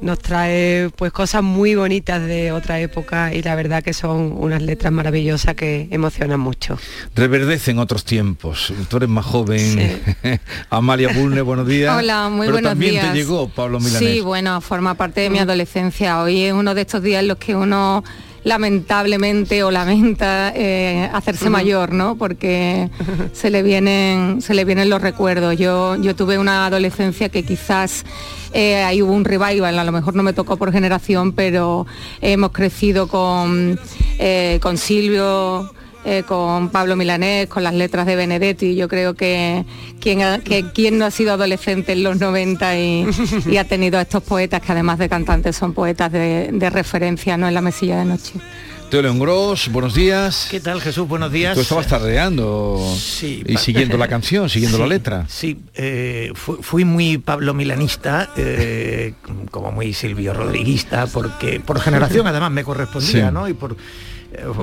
Nos trae pues cosas muy bonitas de otra época y la verdad que son unas letras maravillosas que emocionan mucho. Reverdecen otros tiempos. Tú eres más joven. Amalia Bulne, buenos días. Hola, muy Pero buenos también días. te llegó Pablo Milanés. Sí, bueno, forma parte de mi adolescencia. Hoy es uno de estos días en los que uno lamentablemente o lamenta eh, hacerse mayor, ¿no? Porque se le vienen, se le vienen los recuerdos. Yo, yo tuve una adolescencia que quizás eh, ahí hubo un revival, a lo mejor no me tocó por generación, pero hemos crecido con, eh, con Silvio. Eh, con Pablo Milanés, con las letras de Benedetti, yo creo que quien, ha- que quien no ha sido adolescente en los 90 y, y ha tenido a estos poetas que además de cantantes son poetas de, de referencia ¿no? en la mesilla de noche. Teo León Gros, buenos días. ¿Qué tal Jesús? Buenos días. Tú estabas tardeando Sí, y siguiendo la canción, siguiendo Sí, la letra. Sí, eh, fu- fui muy Pablo Milanista, eh, como muy Silvio Rodriguista, porque por generación además me correspondía, Sí. ¿no? Y por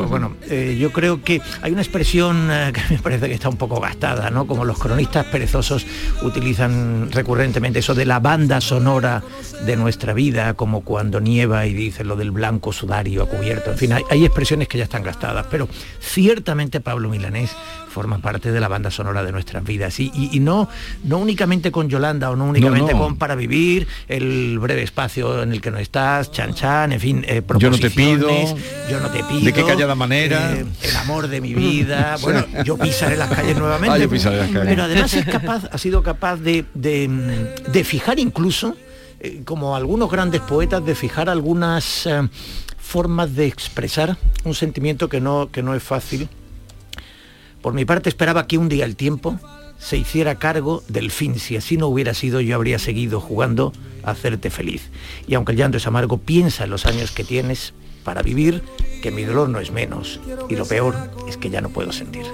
bueno, eh, yo creo que hay una expresión eh, que me parece que está un poco gastada, ¿no? Como los cronistas perezosos utilizan recurrentemente eso de la banda sonora de nuestra vida, como cuando nieva y dicen lo del blanco sudario a cubierto. En fin, hay, hay expresiones que ya están gastadas, pero ciertamente Pablo Milanés forma parte de la banda sonora de nuestras vidas y, y- y no, no únicamente con Yolanda o no únicamente no. con Para Vivir, el breve espacio en el que no estás, Chan Chan, en fin, eh, Yo no te pido, proposiciones, yo no te pido, qué callada manera. eh, el amor de mi vida, bueno, yo pisaré las calles nuevamente. Ah, yo pisaré las calles. Pero además es capaz, ha sido capaz de, de, de fijar incluso, eh, como algunos grandes poetas, de fijar algunas eh, formas de expresar un sentimiento que no, que no es fácil. Por mi parte esperaba que un día el tiempo se hiciera cargo del fin. Si así no hubiera sido, yo habría seguido jugando a hacerte feliz. Y aunque el llanto es amargo, piensa en los años que tienes para vivir, que mi dolor no es menos. Y lo peor es que ya no puedo sentir.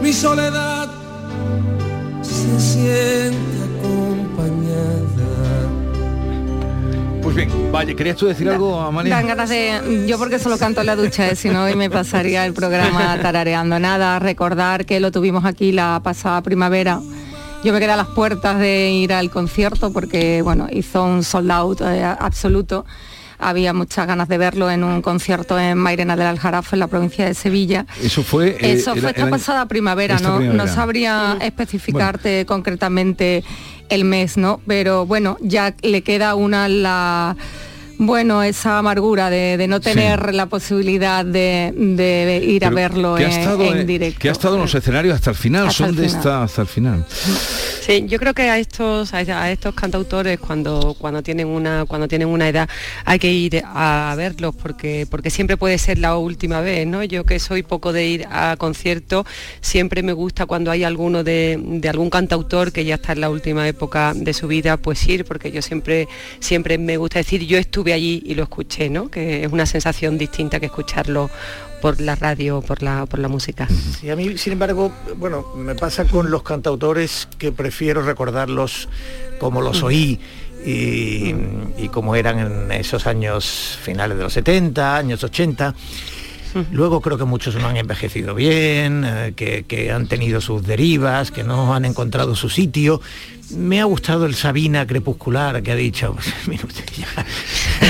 Mi soledad se siente acompañada. Pues bien, vaya, ¿querías tú decir algo, Amalia? Dan ganas de, yo porque solo canto en la ducha, ¿eh? si no hoy me pasaría el programa tarareando. Nada, recordar que lo tuvimos aquí la pasada primavera. Yo me quedé a las puertas de ir al concierto porque bueno, hizo un sold out eh, absoluto. Había muchas ganas de verlo en un concierto en Mairena del Aljarafe, en la provincia de Sevilla. Eso fue... eh, Eso fue el esta pasada primavera, esta ¿no? primavera. No sabría especificarte concretamente el mes, ¿no? Pero bueno, ya le queda una la bueno, esa amargura de, de no tener la posibilidad de, de ir a verlo que ha en, estado en en- directo. Que ha estado en los escenarios hasta el final, Hasta son el de final. esta hasta el final. Sí, yo creo que a estos a, a estos cantautores cuando cuando tienen una cuando tienen una edad hay que ir a verlos porque porque siempre puede ser la última vez, ¿no? Yo que soy poco de ir a conciertos, siempre me gusta cuando hay alguno de, de algún cantautor que ya está en la última época de su vida, pues ir, porque yo siempre siempre me gusta decir yo estuve allí y lo escuché, ¿no? Que es una sensación distinta que escucharlo por la radio, por la por la música. Sí, a mí, sin embargo, bueno, me pasa con los cantautores que prefiero recordarlos como los oí y, y como eran en esos años finales de los 70, años 80. Luego creo que muchos no han envejecido bien, eh, que, que han tenido sus derivas, que no han encontrado su sitio. Me ha gustado el Sabina crepuscular que ha dicho. mire usted, ya.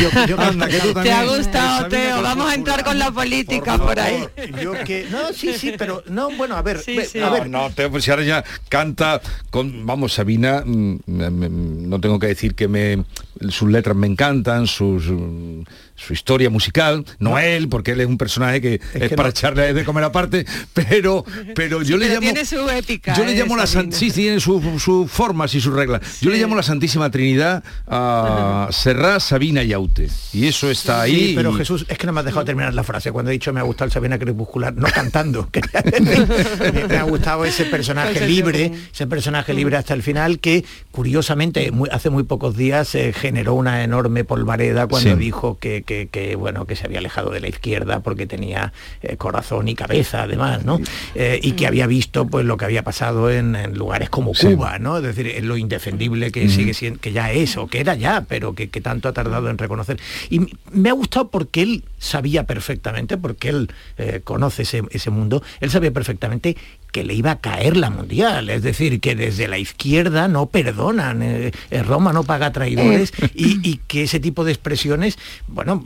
Yo- yo Anda, que tú Te ha gustado, Teo. Vamos a entrar con la política por, ahí. Yo que no, sí, sí, pero no, bueno, a ver, Sí, ve- sí. a No, ver, no, Teo, pues si ahora ya canta con, vamos, Sabina, mm, me- me- no tengo que decir que me sus letras me encantan, sus, mm, su historia musical, no él, porque él es un personaje que es, que para no. echarle de comer aparte, pero, pero yo le Pero llamo, tiene su épica. yo le ¿eh? llamo la san- sí, tiene su, su forma, así sus reglas. Yo le llamo la Santísima Trinidad a Serrat, Sabina y Aute. Y eso está ahí. Sí, pero y- Jesús, es que no me has dejado terminar la frase. Cuando he dicho me ha gustado el Sabina Crepuscular, no cantando. me, me ha gustado ese personaje libre, ese personaje libre hasta el final que, curiosamente, muy- hace muy pocos días eh, generó una enorme polvareda cuando Sí. dijo que, que- que, bueno, que se había alejado de la izquierda porque tenía eh, corazón y cabeza, además, ¿no? Eh, y que había visto pues lo que había pasado en, en lugares como Sí. Cuba, ¿no? Es decir, lo indefendible que sigue siendo, que ya es, o que era ya, pero que, que tanto ha tardado en reconocer. Y me ha gustado porque él sabía perfectamente, porque él eh, conoce ese, ese mundo, él sabía perfectamente que le iba a caer la mundial, es decir, que desde la izquierda no perdonan, eh, eh, Roma no paga traidores y, y que ese tipo de expresiones, bueno,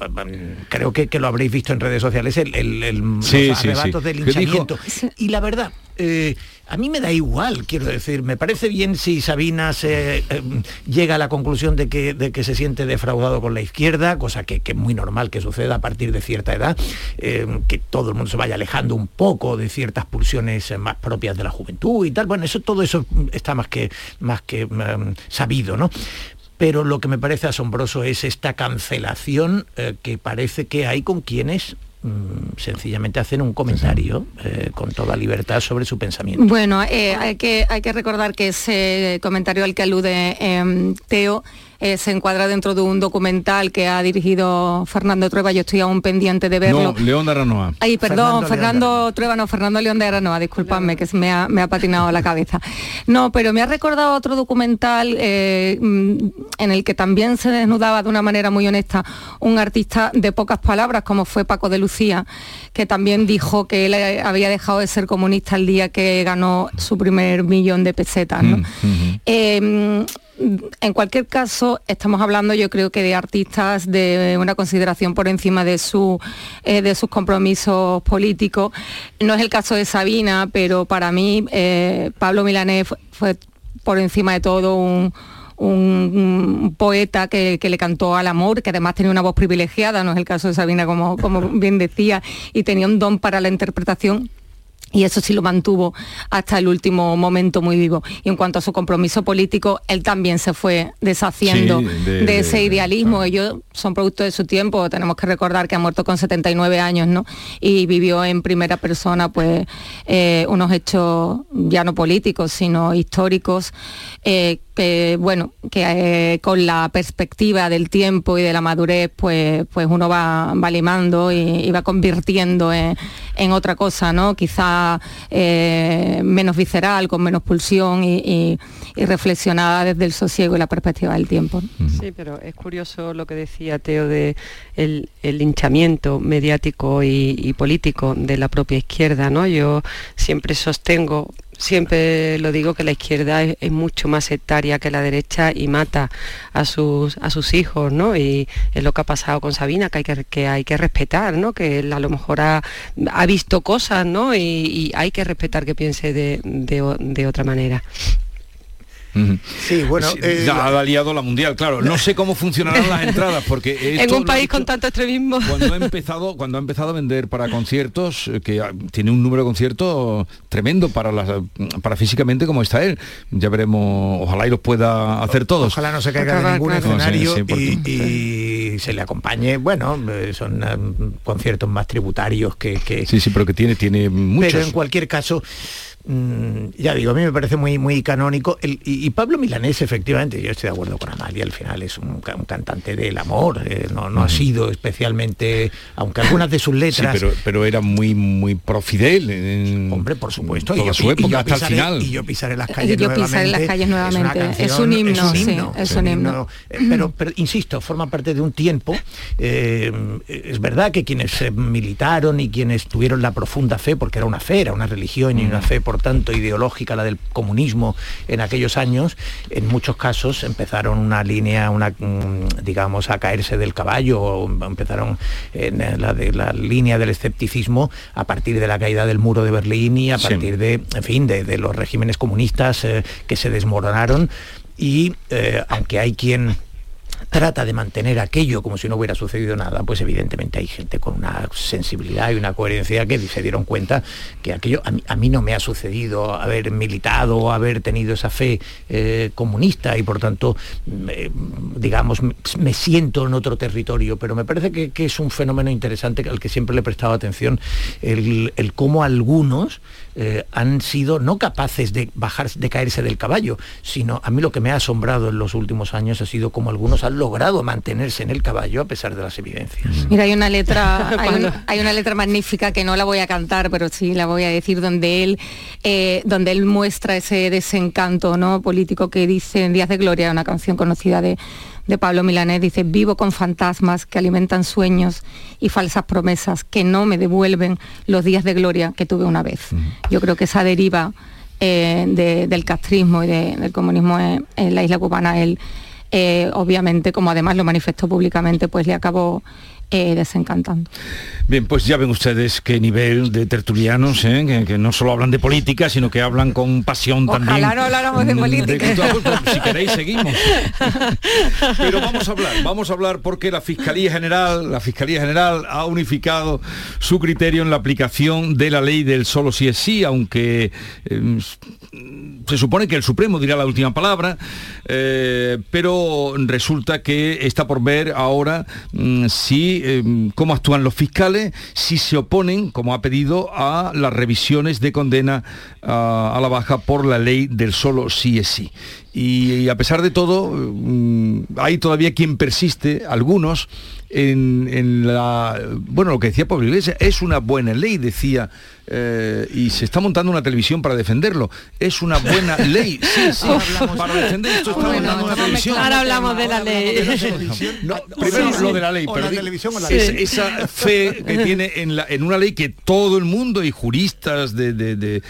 creo que, que lo habréis visto en redes sociales, el, el- el- Sí, los sí, arrebatos sí. del linchamiento. Y la verdad, eh, a mí me da igual, quiero decir, me parece bien si Sabina se, eh, llega a la conclusión de que, de que se siente defraudado con la izquierda, cosa que, es muy normal que suceda a partir de cierta edad, eh, que todo el mundo se vaya alejando un poco de ciertas pulsiones eh, más propias de la juventud y tal. Bueno, eso todo eso está más que, más que mm, sabido, ¿no? Pero lo que me parece asombroso es esta cancelación eh, que parece que hay con quienes sencillamente hacen un comentario eh, con toda libertad sobre su pensamiento. Bueno, eh, hay, que, hay que recordar que ese comentario al que alude em, Teo eh, se encuadra dentro de un documental que ha dirigido Fernando Trueba, yo estoy aún pendiente de verlo. No, León de Aranoa. Ay, perdón, Fernando Fernando, León Trueba, no, Fernando León de Aranoa, disculpadme, que se me ha, me ha patinado la cabeza. No, pero me ha recordado otro documental eh, mm, en el que también se desnudaba de una manera muy honesta un artista de pocas palabras, como fue Paco de Lucía, que también dijo que él eh, había dejado de ser comunista el día que ganó su primer millón de pesetas. ¿no? Eh, en cualquier caso, estamos hablando yo creo que de artistas de una consideración por encima de, su, eh, de sus compromisos políticos. No es el caso de Sabina, pero para mí eh, Pablo Milanés fue, por encima de todo un poeta que, que le cantó al amor, que además tenía una voz privilegiada, no es el caso de Sabina, como, como bien decía, y tenía un don para la interpretación y eso sí lo mantuvo hasta el último momento muy vivo. Y en cuanto a su compromiso político, él también se fue deshaciendo Sí, de, de- de- ese idealismo. Ellos son producto de su tiempo. Tenemos que recordar que ha muerto con 79 años, ¿no? Y vivió en primera persona, pues, eh, unos hechos ya no políticos, sino históricos, eh, bueno, que eh, con la perspectiva del tiempo y de la madurez, pues, pues uno va, va limando y, y va convirtiendo en, en otra cosa, ¿no? Quizá eh, menos visceral, con menos pulsión y, y- y reflexionada desde el sosiego y la perspectiva del tiempo. ¿no? Sí, pero es curioso lo que decía Teo de el, el linchamiento mediático y, y político de la propia izquierda, ¿no? Yo siempre sostengo, siempre lo digo que la izquierda es, mucho más sectaria que la derecha y mata a sus a sus hijos, ¿no? Y es lo que ha pasado con Sabina, que hay que, que hay que respetar, ¿no? Que él a lo mejor ha, ha visto cosas, ¿no? Y, y hay que respetar que piense de, de de otra manera. Sí, bueno, eh, ya ha liado la mundial, claro. No sé cómo funcionarán las entradas, porque En un país con tanto extremismo. cuando ha empezado, cuando ha empezado a vender para conciertos, eh, que tiene un número de conciertos tremendo para las, para físicamente como está él. Ya veremos, ojalá y los pueda hacer todos. Ojalá no se caiga de ningún claro. escenario No, sí, sí, porque- y, y se le acompañe, bueno, eh, son conciertos más tributarios que, que- Sí, sí, pero que tiene, tiene muchos. Pero en cualquier caso, mm, ya digo, a mí me parece muy, muy canónico. El- y, y Pablo Milanés, efectivamente, yo estoy de acuerdo con Amalia, al final es un, ca- un cantante del amor, eh, no, no ha sido especialmente, aunque algunas de sus Sí, letras... pero, pero era muy muy pro Fidel en Hombre, por supuesto, y toda yo, su y época yo hasta pisaré- el final. Y yo pisaré las Y calles yo pisaré las nuevamente. calles una nuevamente. Es canción, un himno, sí, himno, es un himno. Eh, Pero, pero, insisto, forma parte de un tiempo. eh, es verdad que quienes militaron y quienes tuvieron la profunda fe, porque era una fe, era una religión y una fe, por tanto, ideológica, la del comunismo en aquellos años, en muchos casos empezaron una línea, una mm, digamos, a caerse del caballo, o empezaron en la, de, la línea del escepticismo a partir de la caída del muro de Berlín y a Sí. partir de, en fin, de, de los regímenes comunistas eh, que se desmoronaron y eh, aunque hay quien trata de mantener aquello como si no hubiera sucedido nada, pues evidentemente hay gente con una sensibilidad y una coherencia que se dieron cuenta que aquello a mí, no me ha sucedido haber militado, haber tenido esa fe eh, comunista y por tanto, digamos, me siento en otro territorio, pero me parece que, es un fenómeno interesante al que siempre le he prestado atención, el cómo algunos eh, han sido no capaces de bajar, de caerse del caballo, sino a mí lo que me ha asombrado en los últimos años ha sido como algunos han logrado mantenerse en el caballo a pesar de las evidencias. Mm. Mira, hay una letra, hay, una letra magnífica que no la voy a cantar, pero sí la voy a decir, donde él, eh, donde él muestra ese desencanto ¿no? político que dice en Días de Gloria, una canción conocida de de Pablo Milanés, dice, vivo con fantasmas que alimentan sueños y falsas promesas que no me devuelven los días de gloria que tuve una vez. Yo creo que esa deriva eh, del castrismo y del comunismo en, la isla cubana, él eh, obviamente, como además lo manifestó públicamente, pues le acabó eh, desencantando. Bien, pues ya ven ustedes qué nivel de tertulianos, ¿eh? que, no solo hablan de política, sino que hablan con pasión también. Ojalá no habláramos de política. si queréis, seguimos. Pero vamos a hablar, vamos a hablar porque la Fiscalía General, la Fiscalía General ha unificado su criterio en la aplicación de la ley del solo si es sí, aunque em, se supone que el Supremo dirá la última palabra, eh, pero resulta que está por ver ahora mm, si Em, cómo actúan los fiscales si se oponen, como ha pedido, a las revisiones de condena a, la baja por la ley del solo sí es sí. Y, a pesar de todo, mm, hay todavía quien persiste, algunos, en, la... Bueno, lo que decía Pablo Iglesias, es una buena ley, decía eh, y se está montando una televisión para defenderlo. Es una buena ley. Sí, sí, para defender esto está montando una televisión. Ahora hablamos de la ley. primero lo de la ley, pero esa fe que tiene en, la, en una ley que todo el mundo y juristas de, de,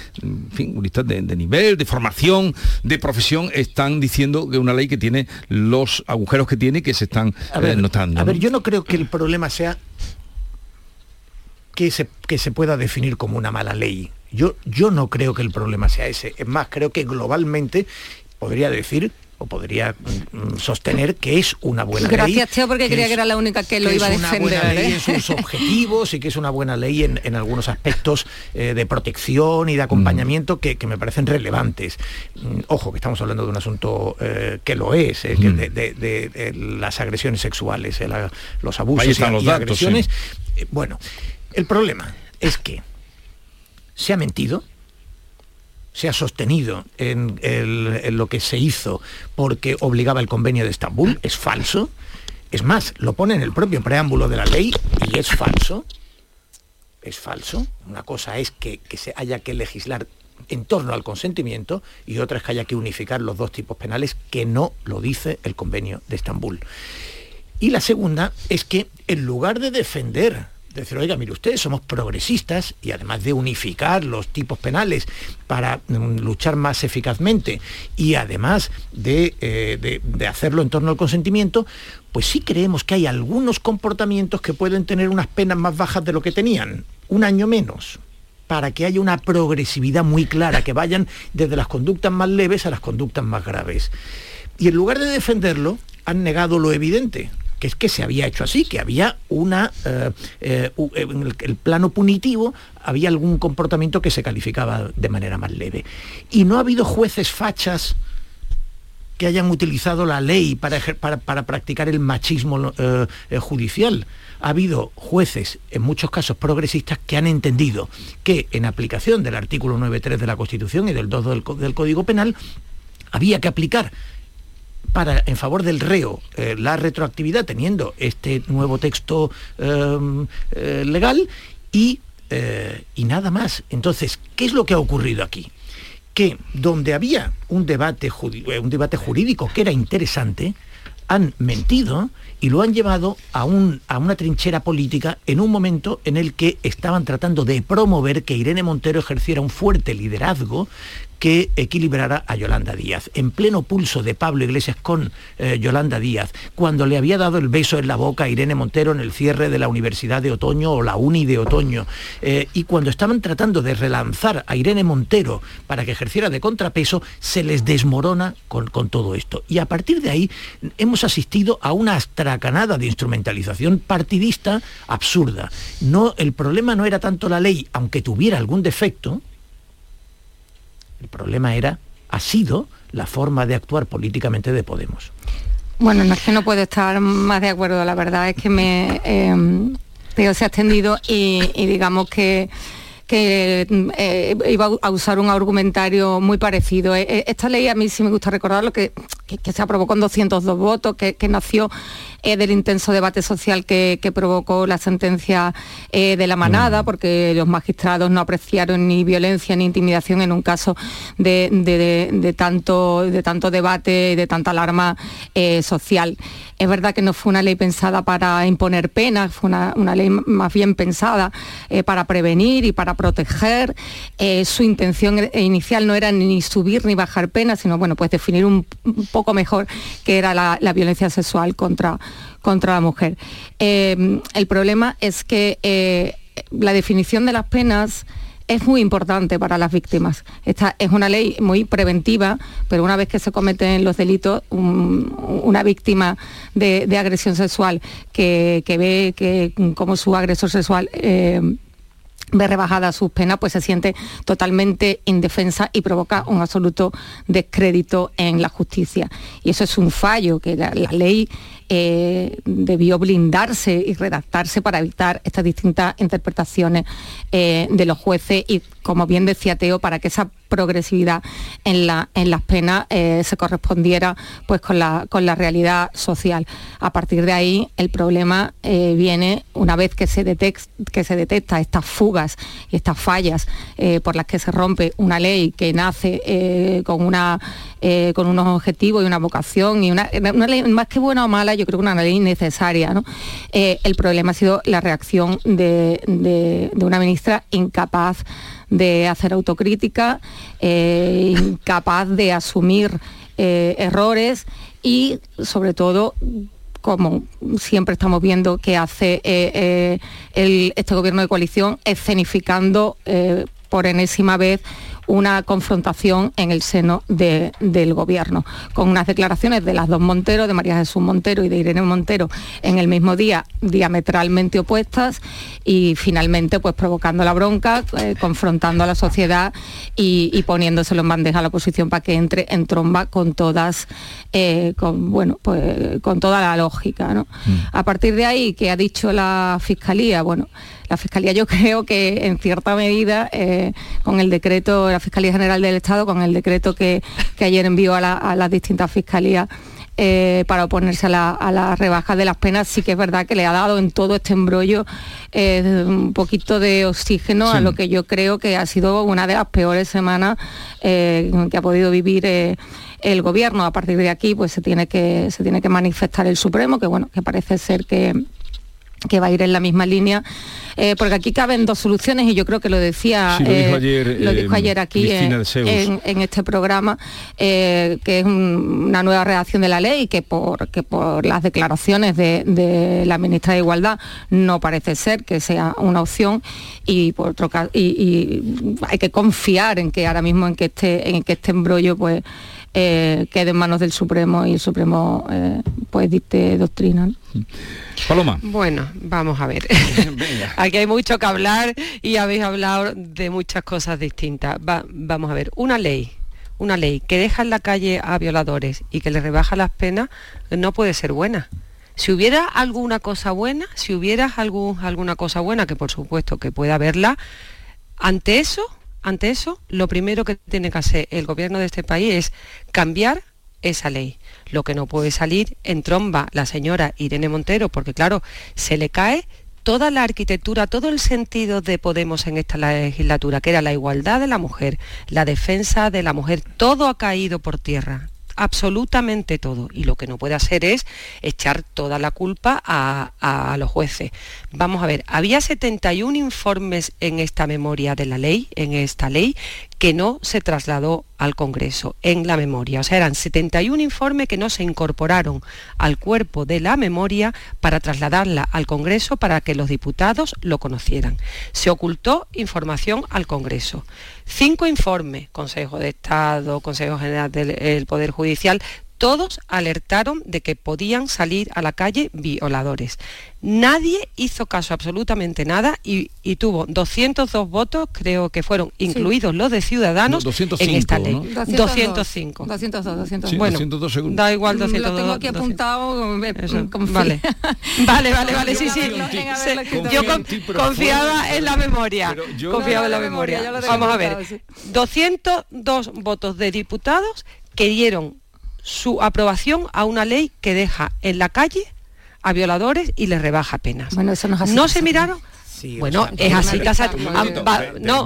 fin, juristas de, nivel, de formación, de profesión, están diciendo que una ley que tiene los agujeros que tiene que se están eh, notando. A ver, yo no creo que el problema sea que se, que se pueda definir como una mala ley. Yo, yo no creo que el problema sea ese. Es más, creo que globalmente podría decir o podría mm, sostener que es una buena ley. Gracias, Teo, porque creía que era la única que, lo iba a defender. Es una buena ley ¿eh? en sus objetivos y que es una buena ley en, algunos aspectos eh, de protección y de acompañamiento que, me parecen relevantes. Mm, ojo, que estamos hablando de un asunto eh, que lo es, de, las agresiones sexuales, los abusos y, los agresiones. Bueno, el problema es que se ha mentido, se ha sostenido en, lo que se hizo porque obligaba el convenio de Estambul, es falso. Es más, lo pone en el propio preámbulo de la ley y es falso. Es falso. Una cosa es que, que se haya que legislar en torno al consentimiento y otra es que haya que unificar los dos tipos penales que no lo dice el convenio de Estambul. Y la segunda es que en lugar de defender decir, oiga, mire ustedes, somos progresistas y además de unificar los tipos penales para mm, luchar más eficazmente y además eh, de, de, hacerlo en torno al consentimiento, pues sí creemos que hay algunos comportamientos que pueden tener unas penas más bajas de lo que tenían, un año menos para que haya una progresividad muy clara, que vayan desde las conductas más leves a las conductas más graves. Y en lugar de defenderlo, han negado lo evidente, que es que se había hecho así, que había una, eh, eh, en el, plano punitivo había algún comportamiento que se calificaba de manera más leve. Y no ha habido jueces fachas que hayan utilizado la ley para, para, practicar el machismo eh, judicial. Ha habido jueces, en muchos casos progresistas, que han entendido que en aplicación del artículo 9.3 de la Constitución y del 2 del Código Penal, había que aplicar para en favor del reo eh, la retroactividad teniendo este nuevo texto em, eh, legal y, eh, y nada más. Entonces, ¿qué es lo que ha ocurrido aquí? Que donde había un debate, un debate jurídico que era interesante, han mentido y lo han llevado a, un, a, una trinchera política en un momento en el que estaban tratando de promover que Irene Montero ejerciera un fuerte liderazgo que equilibrara a Yolanda Díaz. En pleno pulso de Pablo Iglesias con eh, Yolanda Díaz, cuando le había dado el beso en la boca a Irene Montero en el cierre de la Universidad de Otoño o la Uni de Otoño, eh, y cuando estaban tratando de relanzar a Irene Montero para que ejerciera de contrapeso, se les desmorona con, con todo esto. Y a partir de ahí hemos asistido a una astracanada de instrumentalización partidista absurda. No, el problema no era tanto la ley, aunque tuviera algún defecto, el problema era, ha sido, la forma de actuar políticamente de Podemos. Bueno, no es que no puedo estar más de acuerdo, la verdad es que me eh, se ha extendido y, digamos que que eh, iba a usar un argumentario muy parecido. Eh, eh, esta ley a mí sí me gusta recordarlo, que, que, se aprobó con 202 votos, que, nació del intenso debate social que, provocó la sentencia de la manada, mm. porque los magistrados no apreciaron ni violencia ni intimidación en un caso de, tanto, de tanto debate y de tanta alarma social. Es verdad que no fue una ley pensada para imponer penas, fue una, ley más bien pensada para prevenir y para proteger. Eh, su intención inicial no era ni subir ni bajar penas, sino bueno, pues definir un, poco mejor qué era la, violencia sexual contra, contra la mujer. Eh, el problema es que eh, la definición de las penas es muy importante para las víctimas. Esta es una ley muy preventiva, pero una vez que se cometen los delitos, una víctima de, agresión sexual que, ve que como su agresor sexual ve rebajada sus penas, pues se siente totalmente indefensa y provoca un absoluto descrédito en la justicia. Y eso es un fallo que la, ley eh, debió blindarse y redactarse para evitar estas distintas interpretaciones eh, de los jueces y, como bien decía Teo, para que esa progresividad en, la, en las penas eh, se correspondiera pues, con, la, con la realidad social. A partir de ahí el problema viene una vez que se, que se detecta estas fugas y estas fallas por las que se rompe una ley que nace con, una, con unos objetivos y una vocación y una, ley más que buena o mala, yo creo que una ley necesaria. el problema ha sido la reacción de, de una ministra incapaz de hacer autocrítica, eh, incapaz de asumir eh, errores y sobre todo como siempre estamos viendo que hace eh, este gobierno de coalición, escenificando por enésima vez una confrontación en el seno del gobierno, con unas declaraciones de las dos Montero, de María Jesús Montero y de Irene Montero, en el mismo día, diametralmente opuestas, y finalmente pues provocando la bronca, eh, confrontando a la sociedad y, poniéndoselo en bandeja a la oposición para que entre en tromba con todas, eh, con, bueno, pues, con toda la lógica. Mm. A partir de ahí, que ha dicho la Fiscalía, bueno, la Fiscalía yo creo que en cierta medida, eh, con el decreto, la Fiscalía General del Estado, con el decreto que, ayer envió a, las distintas fiscalías, eh, para oponerse a la, rebaja de las penas, sí que es verdad que le ha dado en todo este embrollo eh, un poquito de oxígeno a lo que yo creo que ha sido una de las peores semanas que ha podido vivir el gobierno. A partir de aquí, pues se tiene que, se tiene que manifestar el Supremo, que bueno, que parece ser que que va a ir en la misma línea, eh, porque aquí caben dos soluciones y yo creo que lo decía, lo, dijo ayer, lo dijo ayer, aquí en, este programa, eh, que es una nueva redacción de la ley que por, que por las declaraciones de, la ministra de Igualdad no parece ser que sea una opción y por otro y, hay que confiar en que ahora mismo en que este, en que este embrollo pues eh, quede en manos del Supremo y el Supremo pues dicte doctrina. Paloma. Bueno, vamos a ver. Aquí hay mucho que hablar y habéis hablado de muchas cosas distintas. vamos a ver, una ley, una ley que deja en la calle a violadores y que le rebaja las penas no puede ser buena. Si hubiera alguna cosa buena, si hubiera algún, alguna cosa buena, que por supuesto que pueda haberla, ante eso, ante eso, lo primero que tiene que hacer el gobierno de este país es cambiar esa ley. Lo que no puede salir en tromba la señora Irene Montero, porque claro, se le cae toda la arquitectura, todo el sentido de Podemos en esta legislatura, que era la igualdad de la mujer, la defensa de la mujer, todo ha caído por tierra absolutamente todo. Y lo que no puede hacer es echar toda la culpa a, los jueces. Vamos a ver, había 71 informes en esta memoria de la ley, en esta ley, que no se trasladó al Congreso en la memoria. O sea, eran 71 informes que no se incorporaron al cuerpo de la memoria para trasladarla al Congreso para que los diputados lo conocieran. Se ocultó información al Congreso. Cinco informes, Consejo de Estado, Consejo General del Poder Judicial, todos alertaron de que podían salir a la calle violadores. Nadie hizo caso absolutamente nada y, y tuvo 202 votos, creo que fueron incluidos los de Ciudadanos No, 205, en esta ley. ¿no? 205. 202, 202. Sí, Bueno, 202 seguro. da igual Lo 202. tengo aquí 200. apuntado. eh, confía. vale. Vale, vale, vale, sí, sí. yo confiaba en la memoria. Confiaba en la memoria, lo Vamos a ver. apuntado, 202 votos de diputados que dieron su aprobación a una ley que deja en la calle a violadores y les rebaja penas. Bueno, eso no. ¿No se miraron? Bueno, es así, casa. Ah, no,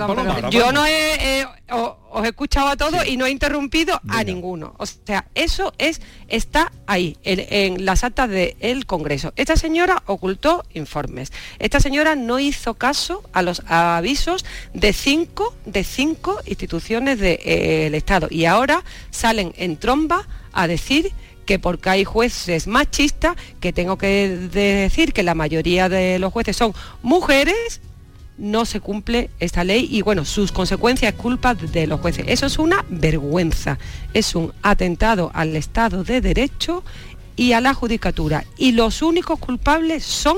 ahora yo no he, eh, os he escuchado a todos y no he interrumpido a ninguno. O sea, eso es está ahí, en, en las actas del Congreso. Esta señora ocultó informes. Esta señora no hizo caso a los avisos de cinco, de cinco instituciones del Estado. Y ahora salen en tromba a decir que porque hay jueces machistas, que tengo que decir que la mayoría de los jueces son mujeres, no se cumple esta ley y bueno, sus consecuencias culpa de los jueces. Eso es una vergüenza, es un atentado al Estado de Derecho y a la Judicatura. Y los únicos culpables son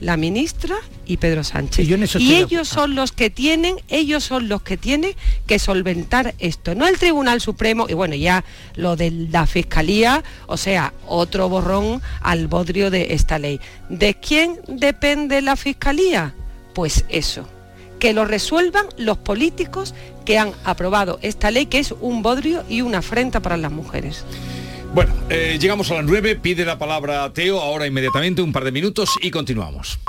la ministra y Pedro Sánchez. Sí, yo en eso y ellos son los que tienen, ellos son los que tienen que solventar esto, no el Tribunal Supremo y bueno, ya lo de la Fiscalía, o sea, otro borrón al bodrio de esta ley. ¿De quién depende la Fiscalía? Pues eso, que lo resuelvan los políticos que han aprobado esta ley, que es un bodrio y una afrenta para las mujeres. Bueno, eh, llegamos a las 9, pide la palabra Teo, ahora inmediatamente, un par de minutos y continuamos.